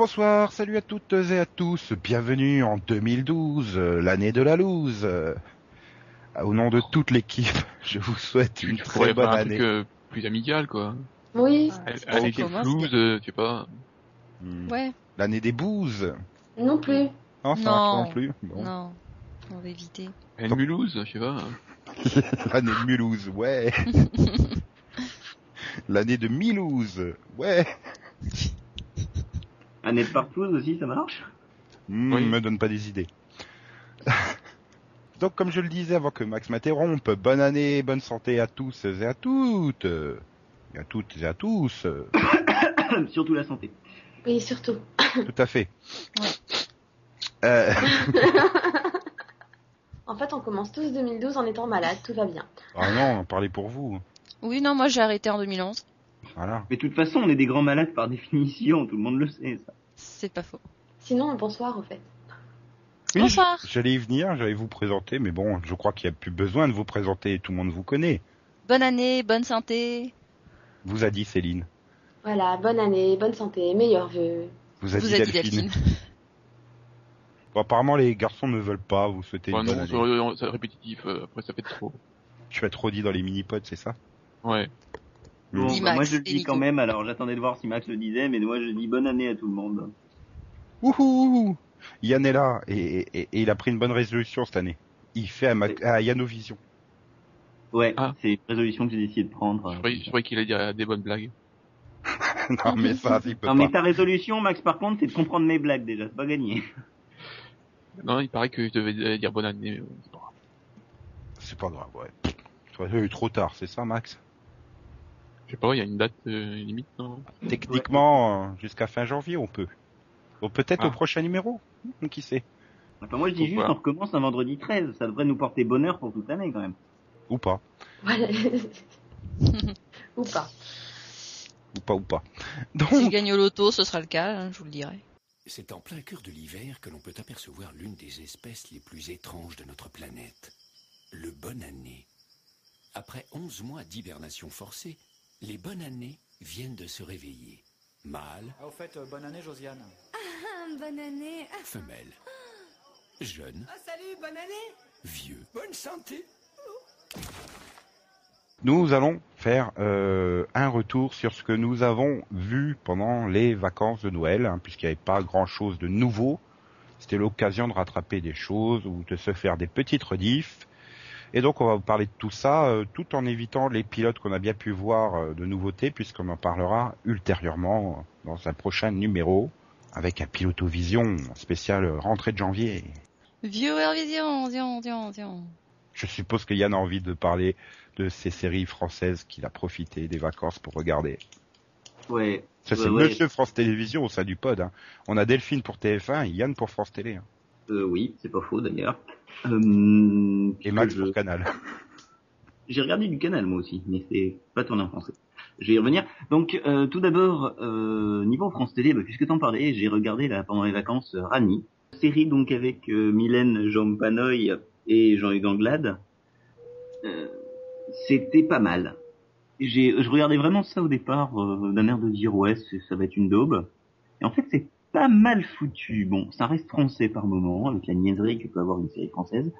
Bonsoir, salut à toutes et à tous, bienvenue en 2012, euh, l'année de la loose. Euh, Au nom de toute l'équipe, je vous souhaite une Tu très bonne faire un année. truc euh, plus amical, quoi. Oui, Année des blues, euh, tu sais pas. Hmm. Ouais, L'année des bouses. non plus. Non, ça Non. non plus. Bon. non, on va éviter. Année Mulhouse, je sais pas. L'année de Mulhouse, ouais. L'année de Milouse, ouais. Annette Partouze aussi, ça marche? Hmm, Oui. me donne pas des idées. Donc, comme je le disais avant que Max m'interrompe, bonne année, bonne santé à tous et à toutes. Et à toutes et à tous. Surtout la santé. Oui, surtout. Tout à fait. Ouais. Euh, En fait, on commence tous 2012 en étant malade, tout va bien. ah non, parlez pour vous. Oui, non, moi j'ai arrêté en 2011. Voilà. Mais de toute façon, on est des grands malades par définition, tout le monde le sait, ça. C'est pas faux. Sinon, bonsoir au fait. Oui, Bonsoir. J'allais y venir, j'allais vous présenter, mais bon, je crois qu'il n'y a plus besoin de vous présenter, tout le monde vous connaît. Bonne année, bonne santé. Vous a dit Céline. Voilà, bonne année, bonne santé, meilleurs vœux. Vous a Vous dit a dit Delphine. Delphine. Bon, apparemment, les garçons ne veulent pas vous souhaiter Ouais, une bonne non, année. c'est c'est répétitif, euh, après ça fait trop. Tu vas trop dit dans les mini-pods, c'est ça? Ouais. Bon, bah, moi je le dis Nico. quand même, alors j'attendais de voir si Max le disait, mais moi je dis bonne année à tout le monde. Wouhou Yann est là, et, et- et il a pris une bonne résolution cette année. Il fait à, Ma- à Yanovision. Ouais, Ah. c'est une résolution que j'ai décidé de prendre. Je croyais, je croyais qu'il allait dire des bonnes blagues. non, mais ça, il peut Non mais ta résolution, Max, par contre, c'est de comprendre mes blagues déjà, c'est pas gagné. Non, il paraît que je devais euh, dire bonne année. mais c'est pas grave. C'est pas grave, ouais. Tu as eu trop tard, c'est ça, Max? Je sais pas, il y a une date euh, limite, non Techniquement, euh, jusqu'à fin janvier, on peut. Ou peut-être Ah. au prochain numéro. Hmm, Qui sait Enfin moi je dis juste, on recommence un vendredi 13, ça devrait nous porter bonheur pour toute l'année quand même. Ou pas. Ou pas. Ou pas, ou pas. Si je gagne au loto, ce sera le cas, hein, je vous le dirai. C'est en plein cœur de l'hiver que l'on peut apercevoir l'une des espèces les plus étranges de notre planète, le bonanné. Après 11 mois d'hibernation forcée, les bonannées viennent de se réveiller. Mâles, Ah, au fait, euh, bonne année, Josiane. Ah, bonne année. femelles, jeunes, Ah, salut, bonne année. vieux. Bonne santé nous allons faire euh, un retour sur ce que nous avons vu pendant les vacances de Noël, hein, puisqu'il n'y avait pas grand-chose de nouveau. C'était l'occasion de rattraper des choses ou de se faire des petites rediffs. Et donc on va vous parler de tout ça, euh, tout en évitant les pilotes qu'on a bien pu voir euh, de nouveautés, puisqu'on en parlera ultérieurement euh, dans un prochain numéro, avec un pilotovision spécial rentrée de janvier. Viewer Vision, vision, vision, vision. Je suppose que Yann a envie de parler de ces séries françaises qu'il a profité des vacances pour regarder. Ouais. Ça, c'est Ouais, ouais. Monsieur France Télévisions au sein du pod. Hein. On a Delphine pour TF1 et Yann pour France Télé. hein. Euh, oui, c'est pas faux d'ailleurs. Euh, Et Max je- pour Canal. J'ai regardé du canal moi aussi, mais c'est pas tourné en français. Je vais y revenir. Donc euh, tout d'abord, euh, niveau France Télé, bah, puisque t'en parlais, j'ai regardé là pendant les vacances euh, Rani, série donc avec euh, Mylène Jampanoy et Jean-Hugues Anglade. Euh, C'était pas mal. J'ai, je regardais vraiment ça au départ euh, d'un air de dire ouais, ça va être une daube. Et en fait, c'est pas mal foutu. Bon, ça reste français par moment, avec la niaiserie que peut avoir une série française,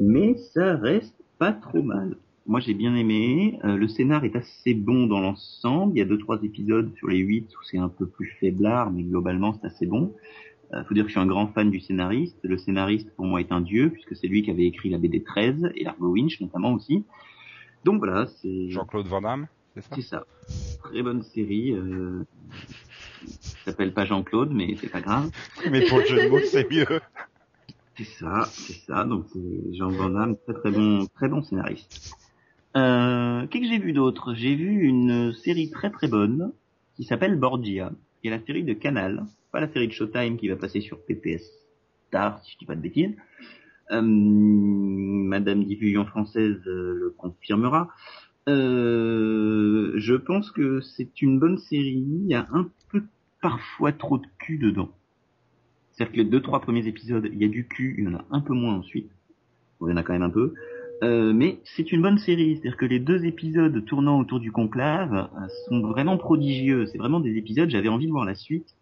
mais ça reste pas trop mal. Moi, j'ai bien aimé. Euh, le scénar est assez bon dans l'ensemble. Il y a deux trois épisodes sur les huit où c'est un peu plus faiblard, mais globalement, c'est assez bon. Euh, faut dire que je suis un grand fan du scénariste. Le scénariste, pour moi, est un dieu, puisque c'est lui qui avait écrit la BD 13 et l'Argo Winch, notamment aussi. Donc voilà, c'est Jean-Claude Van Damme, c'est ça? C'est ça. Très bonne série. Euh... Ça s'appelle pas Jean-Claude, mais c'est pas grave. Mais pour le jeu de mots, c'est mieux. C'est ça, c'est ça. Donc c'est Jean Van Damme, très très bon, très bon scénariste. Euh, Qu'est-ce que j'ai vu d'autre? J'ai vu une série très très bonne qui s'appelle Borgia, qui est la série de Canal, pas la série de Showtime qui va passer sur PPS tard, si je dis pas de bêtises. Euh, Madame diffusion française euh, le confirmera. Euh, je pense que c'est une bonne série. Il y a un peu parfois trop de cul dedans. C'est-à-dire que les deux trois premiers épisodes, il y a du cul, il y en a un peu moins ensuite. Il y en a quand même un peu. Euh, mais c'est une bonne série, c'est-à-dire que les deux épisodes tournant autour du conclave euh, sont vraiment prodigieux. C'est vraiment des épisodes, j'avais envie de voir la suite.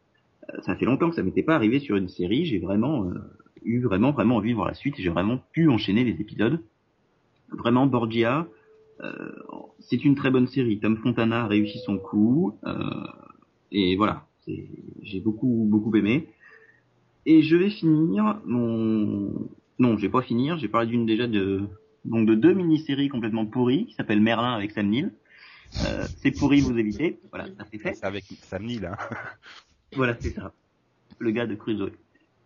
Euh, ça fait longtemps que ça m'était pas arrivé sur une série. J'ai vraiment euh, eu vraiment vraiment envie de voir la suite. J'ai vraiment pu enchaîner les épisodes. Vraiment, Borgia, c'est une très bonne série. Tom Fontana a réussi son coup. euh, et voilà, j'ai beaucoup beaucoup aimé. Et je vais finir mon... Non, je vais pas finir. J'ai parlé d'une déjà de donc de deux mini-séries complètement pourries qui s'appellent Merlin avec Sam Neill. Euh, c'est pourri, vous évitez. Voilà, ça c'est fait. C'est avec Sam Neill, hein. Voilà, c'est ça. Le gars de Crusoe.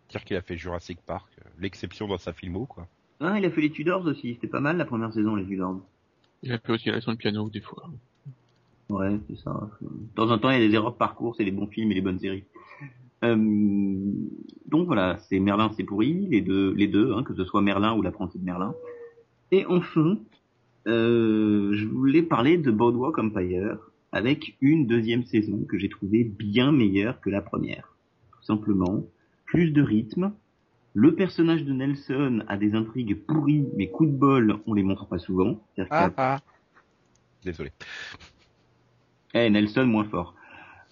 Dire qu'il a fait Jurassic Park, euh, l'exception dans sa filmo, quoi. Ah, il a fait les Tudors aussi. C'était pas mal la première saison, les Tudors. Il a aussi la leçon de piano, des fois. Ouais, c'est ça. De temps en temps, il y a des erreurs de parcours, c'est les bons films et les bonnes séries. Euh, donc voilà, c'est Merlin, c'est pourri, les deux, les deux, hein, que ce soit Merlin ou l'apprenti de Merlin. Et enfin, euh, je voulais parler de Boardwalk Empire avec une deuxième saison que j'ai trouvée bien meilleure que la première. Tout simplement, plus de rythme. Le personnage de Nelson a des intrigues pourries, mais coup de bol, on les montre pas souvent. C'est-à-dire qu'il y a ah. Désolé. eh, Nelson moins fort.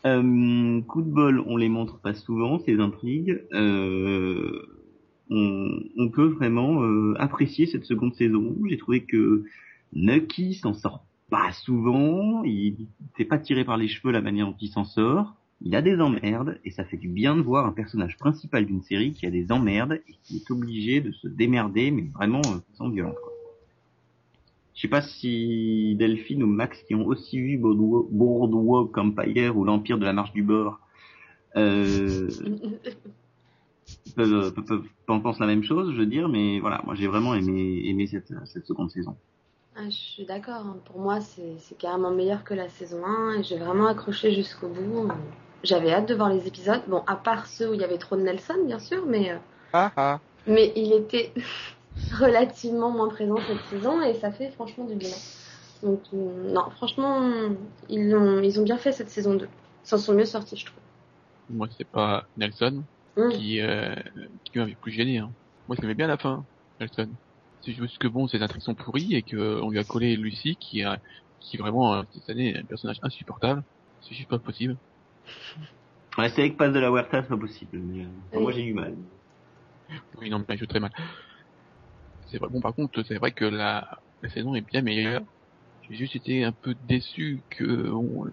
Euh, coup de bol, on les montre pas souvent ces intrigues. Euh, on, on peut vraiment euh, apprécier cette seconde saison. J'ai trouvé que Nucky s'en sort pas souvent. Il s'est pas tiré par les cheveux la manière dont il s'en sort. Il a des emmerdes et ça fait du bien de voir un personnage principal d'une série qui a des emmerdes et qui est obligé de se démerder, mais vraiment euh, sans violence. Je sais pas si Delphine ou Max qui ont aussi vu Boardwalk, Empire ou l'Empire de la Marche du Bord euh, peuvent, peuvent, peuvent- pensent la même chose, je veux dire, mais voilà, moi j'ai vraiment aimé, aimé cette, cette seconde saison. Ah, je suis d'accord. hein. Pour moi, c'est c'est carrément meilleur que la saison 1 et j'ai vraiment accroché jusqu'au bout. J'avais hâte de voir les épisodes. Bon, à part ceux où il y avait trop de Nelson, bien sûr, mais, euh, Ah ah. mais il était relativement moins présent cette saison et ça fait franchement du bien. Donc, euh, non, franchement, ils ont, ils ont bien fait cette saison 2. Ils s'en sont mieux sortis, je trouve. Moi, c'est pas Nelson Hum. qui, euh, qui m'avait plus gêné. Hein. Moi, j'aimais bien la fin, Nelson. C'est juste que bon, ces intrigues sont pourries et que on lui a collé Lucie qui a, qui est vraiment euh, cette année un personnage insupportable. C'est juste pas possible. Ouais, c'est avec Passe de la Huerta, c'est pas possible, mais euh, Oui. moi j'ai eu mal. Oui, non, mais joue très mal. C'est vrai. Bon, par contre, c'est vrai que la, la saison est bien meilleure. J'ai juste été un peu déçu que on-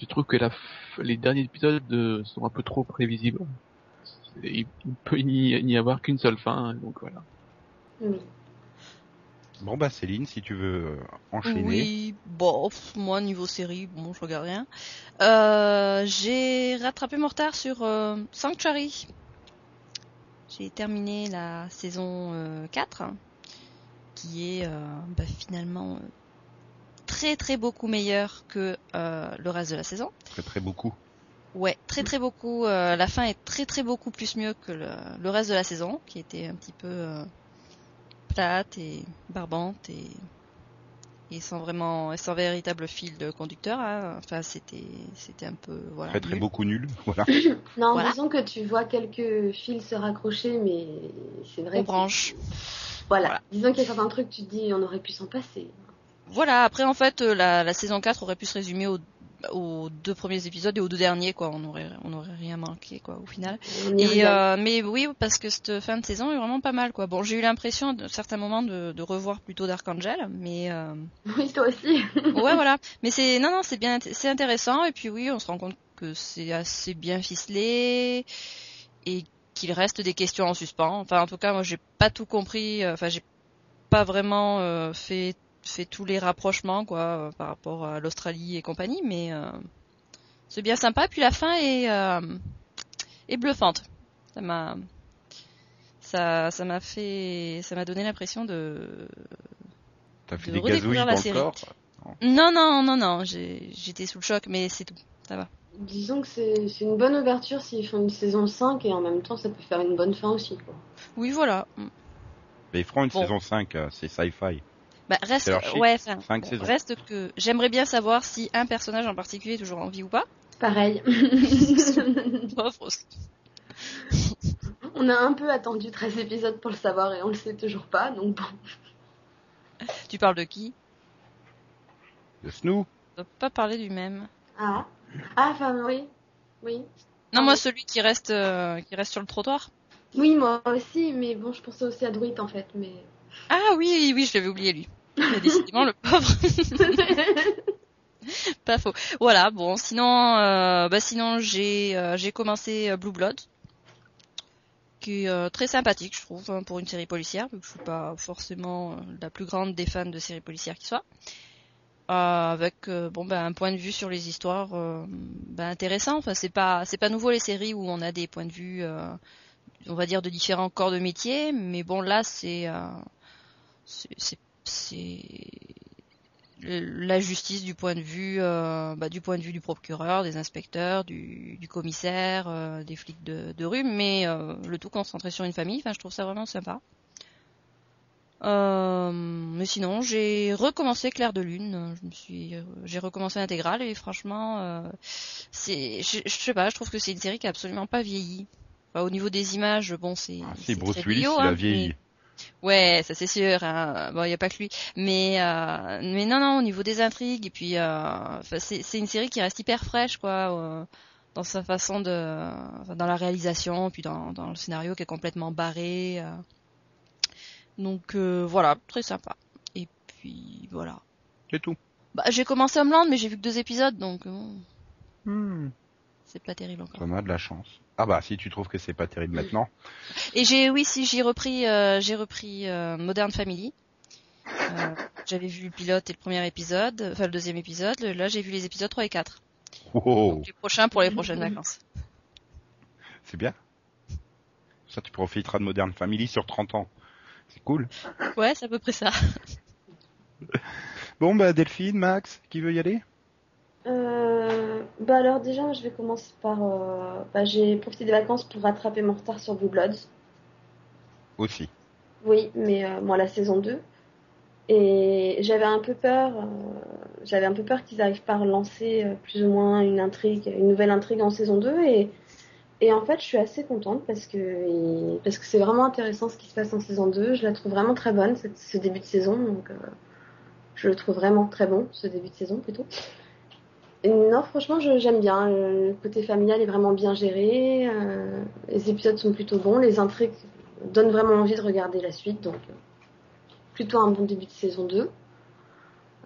je trouve que la, f- les derniers épisodes euh, sont un peu trop prévisibles. Il peut n'y n'y avoir qu'une seule fin, donc voilà. Oui. Bon bah Céline, si tu veux euh, enchaîner. Oui, bon, pff, moi niveau série, bon, je regarde rien. Euh, j'ai rattrapé mon retard sur euh, Sanctuary. J'ai terminé la saison euh, 4, qui est bah, finalement très très beaucoup meilleure que le reste de la saison. Très très beaucoup. Ouais, très très beaucoup. la fin est très très beaucoup plus mieux que le, le reste de la saison, qui était un petit peu et barbante et, et sans vraiment, et sans véritable fil de conducteur. hein. Enfin, c'était c'était un peu voilà. Très très nul. beaucoup nul. Voilà. Non, Voilà. disons que tu vois quelques fils se raccrocher, mais c'est vrai. Aux que- branches. Voilà. Voilà. Disons qu'il y a certains trucs, tu te dis, on aurait pu s'en passer. Voilà. Après, en fait, euh, la, la saison 4 aurait pu se résumer aux, aux deux premiers épisodes et aux deux derniers, quoi. On aurait on aurait rien manqué, quoi, au final. Et euh, mais oui, parce que cette fin de saison est vraiment pas mal, quoi. Bon, j'ai eu l'impression à certains moments de, de revoir plutôt d'Archangel, mais euh, Oui, toi aussi. ouais, voilà. Mais c'est non, non, c'est bien, c'est intéressant. Et puis oui, on se rend compte que c'est assez bien ficelé et qu'il reste des questions en suspens. Enfin, en tout cas, moi, j'ai pas tout compris. Enfin, j'ai pas vraiment euh, fait fait tous les rapprochements, quoi, euh, par rapport à l'Australie et compagnie. Mais euh, c'est bien sympa. Puis la fin est euh, est bluffante. Ça m'a ça ça m'a fait ça m'a donné l'impression de T'as fait De des redécouvrir dans la le série. corps. non non non non j'ai j'étais sous le choc mais c'est tout ça va Disons que c'est une bonne ouverture s'ils font une saison 5 et en même temps ça peut faire une bonne fin aussi. Quoi. oui voilà Mais ils feront une Bon. saison 5, euh, c'est sci-fi. Bah reste ouais bon, reste que j'aimerais bien savoir si un personnage en particulier est toujours en vie ou pas Pareil. On a un peu attendu 13 épisodes pour le savoir et on le sait toujours pas, donc bon. tu parles de qui? De Snoop. on pas parler du même Ah, ah enfin oui. Oui. Non, moi celui qui reste, euh, qui reste sur le trottoir. Oui, moi aussi, mais bon, je pensais aussi à Druid en fait, mais. Ah oui, oui, oui, je l'avais oublié lui. Mais décidément, le pauvre. Pas faux. Voilà, bon, sinon, euh, bah sinon j'ai euh, j'ai commencé euh, Blue Blood, qui est euh, très sympathique, je trouve, hein, pour une série policière. Je suis pas forcément la plus grande des fans de séries policières qui soit. Avec bon ben un point de vue sur les histoires ben, intéressant. Enfin c'est pas c'est pas nouveau les séries où on a des points de vue on va dire de différents corps de métier, mais bon là c'est c'est c'est- la justice du point de vue euh, bah, du point de vue du procureur, des inspecteurs, du, du commissaire, euh, des flics de, de rue, mais euh, le tout concentré sur une famille. Enfin je trouve ça vraiment sympa. Mais sinon, j'ai recommencé Clair de Lune. Je me suis, j'ai recommencé l'intégrale et franchement, c'est, je, je sais pas, je trouve que c'est une série qui a absolument pas vieilli. Enfin, au niveau des images, bon, c'est. Ah, c'est Bruce Willis, bio, il a hein, vieilli. mais- Ouais, ça c'est sûr. Hein. Bon, il y a pas que lui, mais euh, mais non, non, au niveau des intrigues et puis, euh, c'est une série qui reste hyper fraîche, quoi, euh, dans sa façon de, dans la réalisation, puis dans dans le scénario qui est complètement barré. euh. Donc euh, voilà, très sympa. Et puis voilà. C'est tout. Bah, j'ai commencé Homeland, mais j'ai vu que deux épisodes, donc bon, Hmm. c'est pas terrible encore. On a de la chance. Ah bah si tu trouves que c'est pas terrible maintenant. Et j'ai, oui, si j'ai repris, euh, j'ai repris euh, Modern Family. Euh, j'avais vu le pilote et le premier épisode, enfin le deuxième épisode. Là, j'ai vu les épisodes 3 et 4. Oh, oh, Donc les prochains pour les prochaines vacances. c'est bien. Ça tu profiteras de Modern Family sur 30 ans. C'est cool. Ouais, c'est à peu près ça. Bon bah Delphine, Max, qui veut y aller? Euh, bah alors déjà, je vais commencer par... euh, bah, j'ai profité des vacances pour rattraper mon retard sur Blue Bloods. Aussi. Oui, mais euh, moi la saison 2. Et j'avais un peu peur, euh, j'avais un peu peur qu'ils arrivent pas à relancer euh, plus ou moins une intrigue, une nouvelle intrigue en saison 2 et et en fait, je suis assez contente parce que et- parce que c'est vraiment intéressant ce qui se passe en saison 2, je la trouve vraiment très bonne cette- ce début de saison donc je le trouve vraiment très bon ce début de saison plutôt. Non, franchement, j'aime bien. Le côté familial est vraiment bien géré. euh, les épisodes sont plutôt bons. Les intrigues donnent vraiment envie de regarder la suite. Donc, euh, plutôt un bon début de saison 2.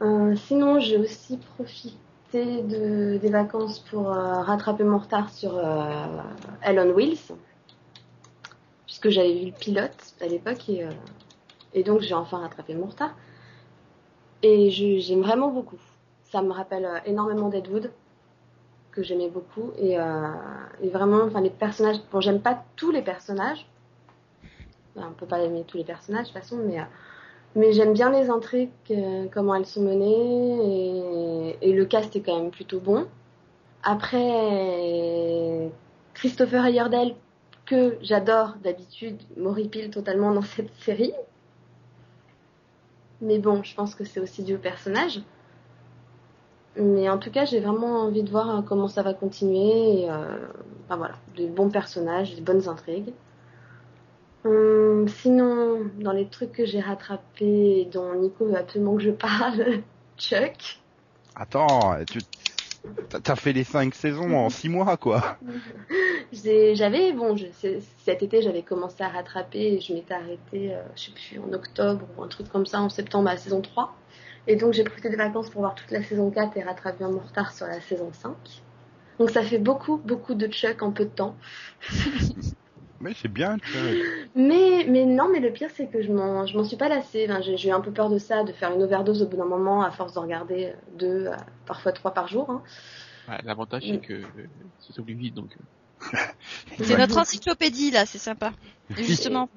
Euh, sinon, j'ai aussi profité de, des vacances pour rattraper mon retard sur on Wheels. Puisque j'avais vu le pilote à l'époque. Et, et donc, j'ai enfin rattrapé mon retard. Et j'aime vraiment beaucoup. Ça me rappelle euh, énormément Deadwood, que j'aimais beaucoup. Et, euh, et vraiment, enfin, les personnages. Bon, j'aime pas tous les personnages. Enfin, on peut pas aimer tous les personnages de toute façon, mais, euh, mais j'aime bien les intrigues, comment elles sont menées. Et, le cast est quand même plutôt bon. Après, Christopher Heyerdahl, que j'adore d'habitude, m'horripile totalement dans cette série. Mais bon, je pense que c'est aussi dû au personnage. Mais en tout cas, j'ai vraiment envie de voir euh, comment ça va continuer. Et, euh, voilà, des bons personnages, des bonnes intrigues. Hum, sinon, dans les trucs que j'ai rattrapés et dont Nico veut absolument que je parle, Chuck. Attends, tu t'as- fait les 5 saisons en 6 mois quoi. J'avais, bon, je- cet été, j'avais commencé à rattraper et je m'étais arrêtée, euh, je sais plus, en octobre ou un truc comme ça, en septembre à la saison 3. Et donc, j'ai profité des vacances pour voir toute la saison 4 et rattraper mon retard sur la saison 5. Donc, ça fait beaucoup, beaucoup de Chuck en peu de temps. Mais c'est bien, vois. Mais, mais non, mais le pire, c'est que je m'en, je m'en suis pas lassée. Enfin, j'ai j'ai eu un peu peur de ça, de faire une overdose au bout d'un moment, à force de regarder euh, deux, euh, parfois trois par jour. hein. Ouais, L'avantage, c'est que euh, ça s'oublie vite, donc. Euh, C'est notre encyclopédie là, c'est sympa. Et justement.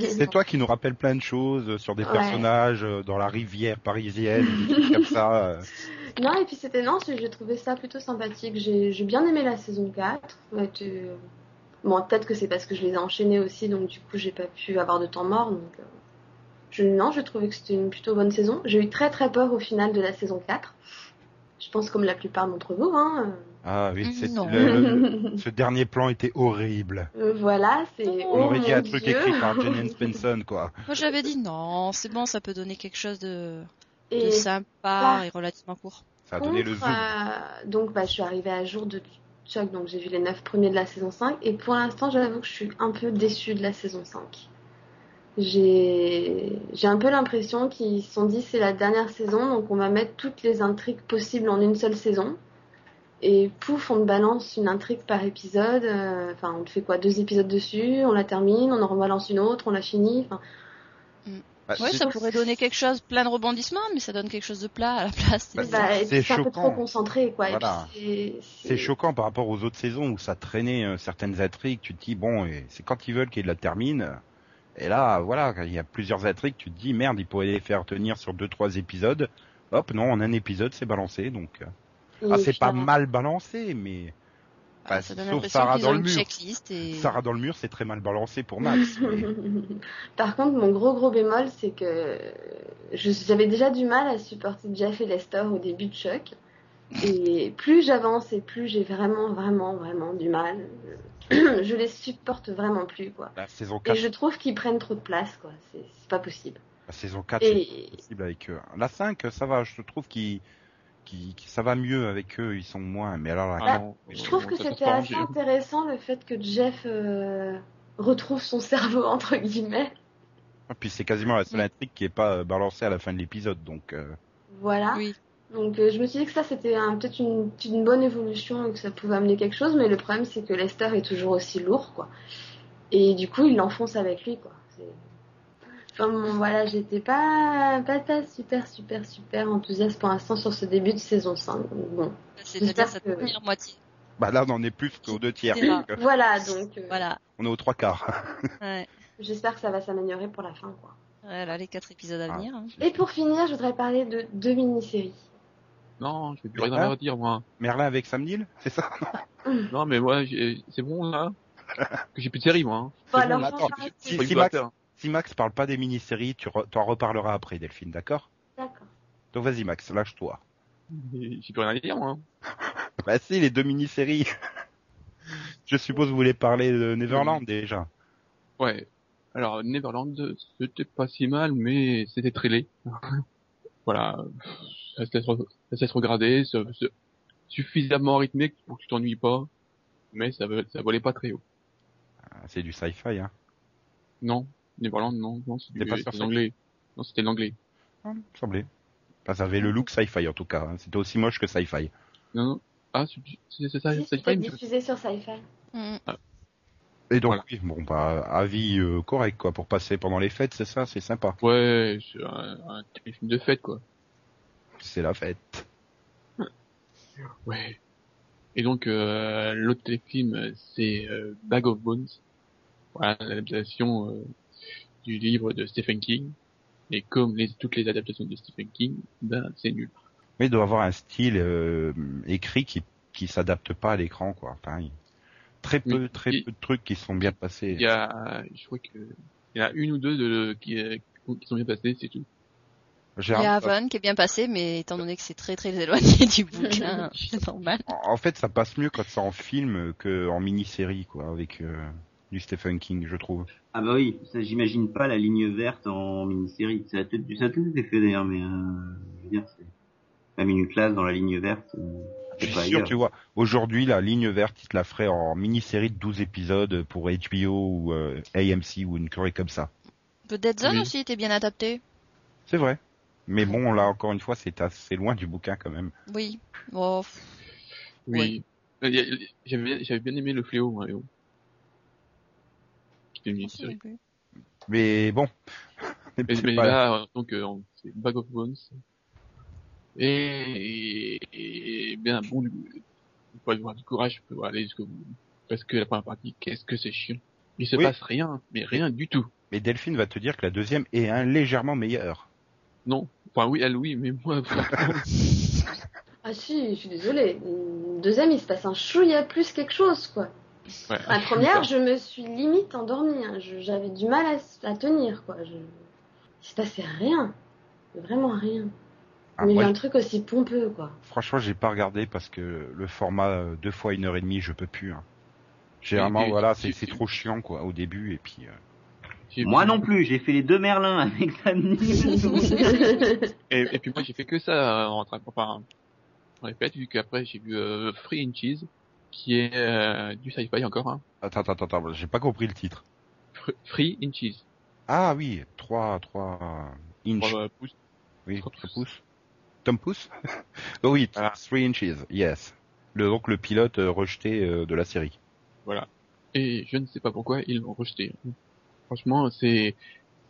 C'est toi qui nous rappelle plein de choses sur des Ouais. personnages euh, dans la rivière parisienne, des trucs comme ça. euh. Non, et puis c'était non, j'ai trouvé ça plutôt sympathique. J'ai bien aimé la saison 4. Ouais, tu- Bon, peut-être que c'est parce que je les ai enchaînés aussi, donc du coup j'ai pas pu avoir de temps mort. Donc, euh, je, non, j'ai trouvé que c'était une plutôt bonne saison. J'ai eu très très peur au final de la saison 4. Je pense comme la plupart d'entre vous. Hein. Ah oui, c'est Non. le- le- ce dernier plan était horrible. Euh, voilà, c'est. On On oh aurait dit mon un truc écrit par Jennings Benson, quoi. Moi j'avais dit non, c'est bon, ça peut donner quelque chose de, de Et sympa par et relativement court. Ça a donné le zoom. euh, donc bah, je suis arrivée à jour de Chuck, donc j'ai vu les 9 premiers de la saison 5, et pour l'instant, j'avoue que je suis un peu déçue de la saison 5. J'ai j'ai un peu l'impression qu'ils se sont dit c'est la dernière saison, donc on va mettre toutes les intrigues possibles en une seule saison. Et pouf, on te balance une intrigue par épisode. euh, Enfin, on te fait quoi Deux épisodes dessus, on la termine, on en rebalance une autre, on la finit. Enfin, Bah, Ouais, ça pourrait donner quelque chose, plein de rebondissements, mais ça donne quelque chose de plat à la place. Bah, C'est- bah, c'est c'est un peu choquant. trop concentré, quoi. Voilà. c'est- choquant par rapport aux autres saisons où ça traînait euh, certaines intrigues. Tu te dis bon, et c'est quand ils veulent qu'ils la terminent. Et là, voilà, il y a plusieurs intrigues, tu te dis merde, ils pourraient les faire tenir sur deux trois épisodes. Hop, non, en un épisode, c'est balancé. Donc, euh, ah, c'est pas finalement- mal balancé, mais Ah, bah, ça donne sauf Sarah dans le mur. et... Sarah dans le mur, c'est très mal balancé pour Max. mais- Par contre, mon gros gros bémol, c'est que j'avais déjà du mal à supporter Jeff et Lester au début de Chuck. Et plus j'avance et plus j'ai vraiment, vraiment, vraiment du mal. Je les supporte vraiment plus, quoi. La saison Et 4, je trouve qu'ils prennent trop de place, quoi. C'est c'est pas possible. la saison 4 Et c'est possible avec eux. La 5, ça va, je trouve qu'ils qui, ça va mieux avec eux, ils sont moins. Mais alors la Ah non, je trouve que c'était assez intéressant le fait que Jeff euh, retrouve son cerveau, entre guillemets. Ah, Puis c'est quasiment la seule intrigue qui est pas euh, balancée à la fin de l'épisode, donc euh, Voilà. Oui. Donc euh, je me suis dit que ça c'était un- peut-être une, une bonne évolution et que ça pouvait amener quelque chose, mais le problème c'est que Lester est toujours aussi lourd quoi. Et du coup il l'enfonce avec lui quoi. Enfin bon, voilà, j'étais pas, pas pas super super super enthousiaste pour l'instant sur ce début de saison 5. Donc bon, C'est-à-dire J'espère sa que- première moitié. bah là on en est plus qu'aux deux tiers. Donc, voilà donc euh, Voilà. on est aux trois quarts. Ouais. j'espère que ça va s'améliorer pour la fin quoi. Voilà, les quatre épisodes à Ah. venir. hein. Et pour finir, je voudrais parler de deux mini-séries. Non, je vais plus rien à dire, moi. Merlin avec Sam Neill, c'est ça? Non, mais moi, j'ai- c'est bon, là? J'ai plus de série, moi. hein. Bon, C'est alors, là, j'ai Si- si de Max-. Si Max parle pas des mini-séries, tu re- t'en reparleras après Delphine, d'accord? D'accord. Donc vas-y Max, lâche-toi. J'ai j'ai plus rien à dire, moi. Bah si, les deux mini-séries. Je suppose que vous voulez parler de Neverland déjà. Ouais. Alors, Neverland, c'était pas si mal, mais c'était très laid. voilà. Ça se laisse, re- ça se laisse regarder, ça- ça- suffisamment rythmé pour que tu t'ennuies pas, mais ça, ça volait pas très haut. Ah, C'est du sci-fi, hein. Non, Neverland, non, non, pas ça l'anglais. Non, c'était l'anglais. Ah, il me semblait. Enfin, ça avait le look sci-fi en tout cas. hein. C'était aussi moche que sci-fi. Non, non. Ah, c'est ça, Si, c'était une... diffusé sur Sci-Fi. Mm. Et donc, Voilà. oui, bon, bah, avis euh, correct, quoi, pour passer pendant les fêtes, c'est ça, c'est sympa. Ouais, c'est un, un téléfilm de fête, quoi. C'est la fête. Ouais. Et donc, euh, l'autre téléfilm, c'est euh, Bag of Bones. Voilà, l'adaptation euh, du livre de Stephen King. Et comme les, toutes les adaptations de Stephen King, ben, c'est nul. Mais il doit avoir un style euh, écrit qui qui s'adapte pas à l'écran, quoi. Enfin, il- très peu, Oui. très peu de trucs qui sont bien passés. Il y a, je crois que, il y a une ou deux de, qui, euh, qui sont bien passées, c'est tout. Il y a Avon qui est bien passé, mais étant donné que c'est très très éloigné du bouquin, c'est normal. En fait, ça passe mieux quand c'est en film que en mini-série, quoi, avec euh, du Stephen King, je trouve. Ah bah oui, ça j'imagine pas la ligne verte en mini-série. Ça a peut-être ça a peut-être été fait d'ailleurs, mais euh, je veux dire, c'est la minute classe dans la ligne verte. euh, Je c'est suis sûr, ailleurs. tu vois, aujourd'hui, la ligne verte, il te la ferait en mini-série de 12 épisodes pour HBO ou euh, AMC ou une connerie comme ça. The Dead Zone Oui. aussi était bien adapté. C'est vrai. Mais bon, là, encore une fois, c'est assez loin du bouquin quand même. Oui. Oh, Oui. Euh, J'avais bien, aimé le fléau, moi, Mais bon. Mais, mais pas- là, donc, euh, c'est Bag of Bones. Et, et, et bien, bon, du, faut avoir du courage pour aller jusqu'au bout. Parce que la première partie, qu'est-ce que c'est chiant. Il se Oui. passe rien, mais rien du tout. Mais Delphine va te dire que la deuxième est un légèrement meilleure. Non. Enfin, oui, elle, oui, mais moi, Ah si, je suis désolée. Une Deuxième, il se passe un chouïa plus quelque chose, quoi. Ouais, La première, je me suis limite endormie. hein. J'avais du mal à, à tenir, quoi. Je... Il se passait rien. Vraiment rien. Ah, Mais il y a un truc aussi pompeux, quoi. Franchement, j'ai pas regardé parce que le format euh, deux fois une heure et demie, je peux plus. hein. J'ai Et- vraiment, et- voilà, c'est trop chiant quoi au début et puis. euh, Moi non plus, j'ai fait les deux Merlins avec Sam Neill. Et, et puis moi, j'ai fait que ça euh, en train enfin, en répète, vu qu'après, j'ai vu euh, Free and Cheese, qui est euh, du sci-fi encore, hein. Attends, attends, attends, j'ai pas compris le titre. Fr- Free Inches. Ah oui, 3, 3 inches. Trois, euh, pouces. oui, trois 3 pouces. pouces. Tom pouce? Oh oui, Voilà. 3 inches, yes. Le, donc le pilote euh, rejeté euh, de la série. Voilà. Et je ne sais pas pourquoi ils l'ont rejeté. Franchement, c'est,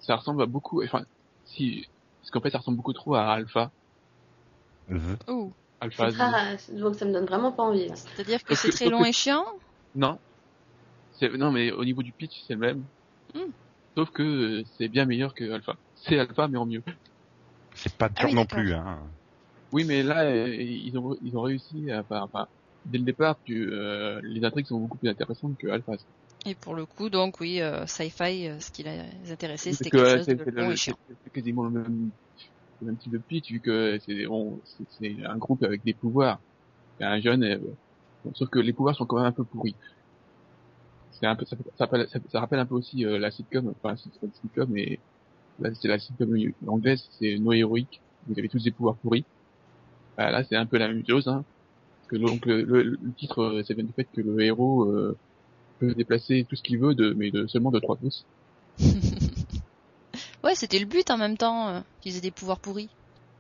ça ressemble à beaucoup, enfin, si, parce qu'en fait, ça ressemble beaucoup trop à Alpha. V. Ouh. Alpha. C'est très- donc ça me donne vraiment pas envie. C'est-à-dire que c'est très long que- et chiant Non. Non, mais au niveau du pitch, c'est le même. Hmm. Sauf que euh, c'est bien meilleur que Alpha. C'est Alpha, mais en mieux. C'est pas dur Ah oui, non plus, hein. Oui, mais là, euh, ils ont, ils ont réussi à, enfin, enfin, dès le départ, tu, euh, les intrigues sont beaucoup plus intéressantes que Alpha. Et pour le coup, donc oui, euh, sci-fi, euh, ce qui les intéressait, c'était que, quelque chose c'est de c'est long le- et chiant. c'est quasiment le même, le même type de pitch, vu que c'est bon, un groupe avec des pouvoirs. C'est un jeune, euh, sauf que les pouvoirs sont quand même un peu pourris. C'est un peu, ça, rappelle, un peu aussi euh, la sitcom, enfin c'est pas une sitcom, mais là c'est la sitcom anglaise, c'est No Heroic, vous avez tous des pouvoirs pourris. Bah, là c'est un peu la même chose, hein. Parce que donc le, titre, euh, c'est bien du fait que le héros euh, peut déplacer tout ce qu'il veut, de, mais seulement de 3 pouces. ouais, c'était le but en même temps, euh, qu'ils aient des pouvoirs pourris.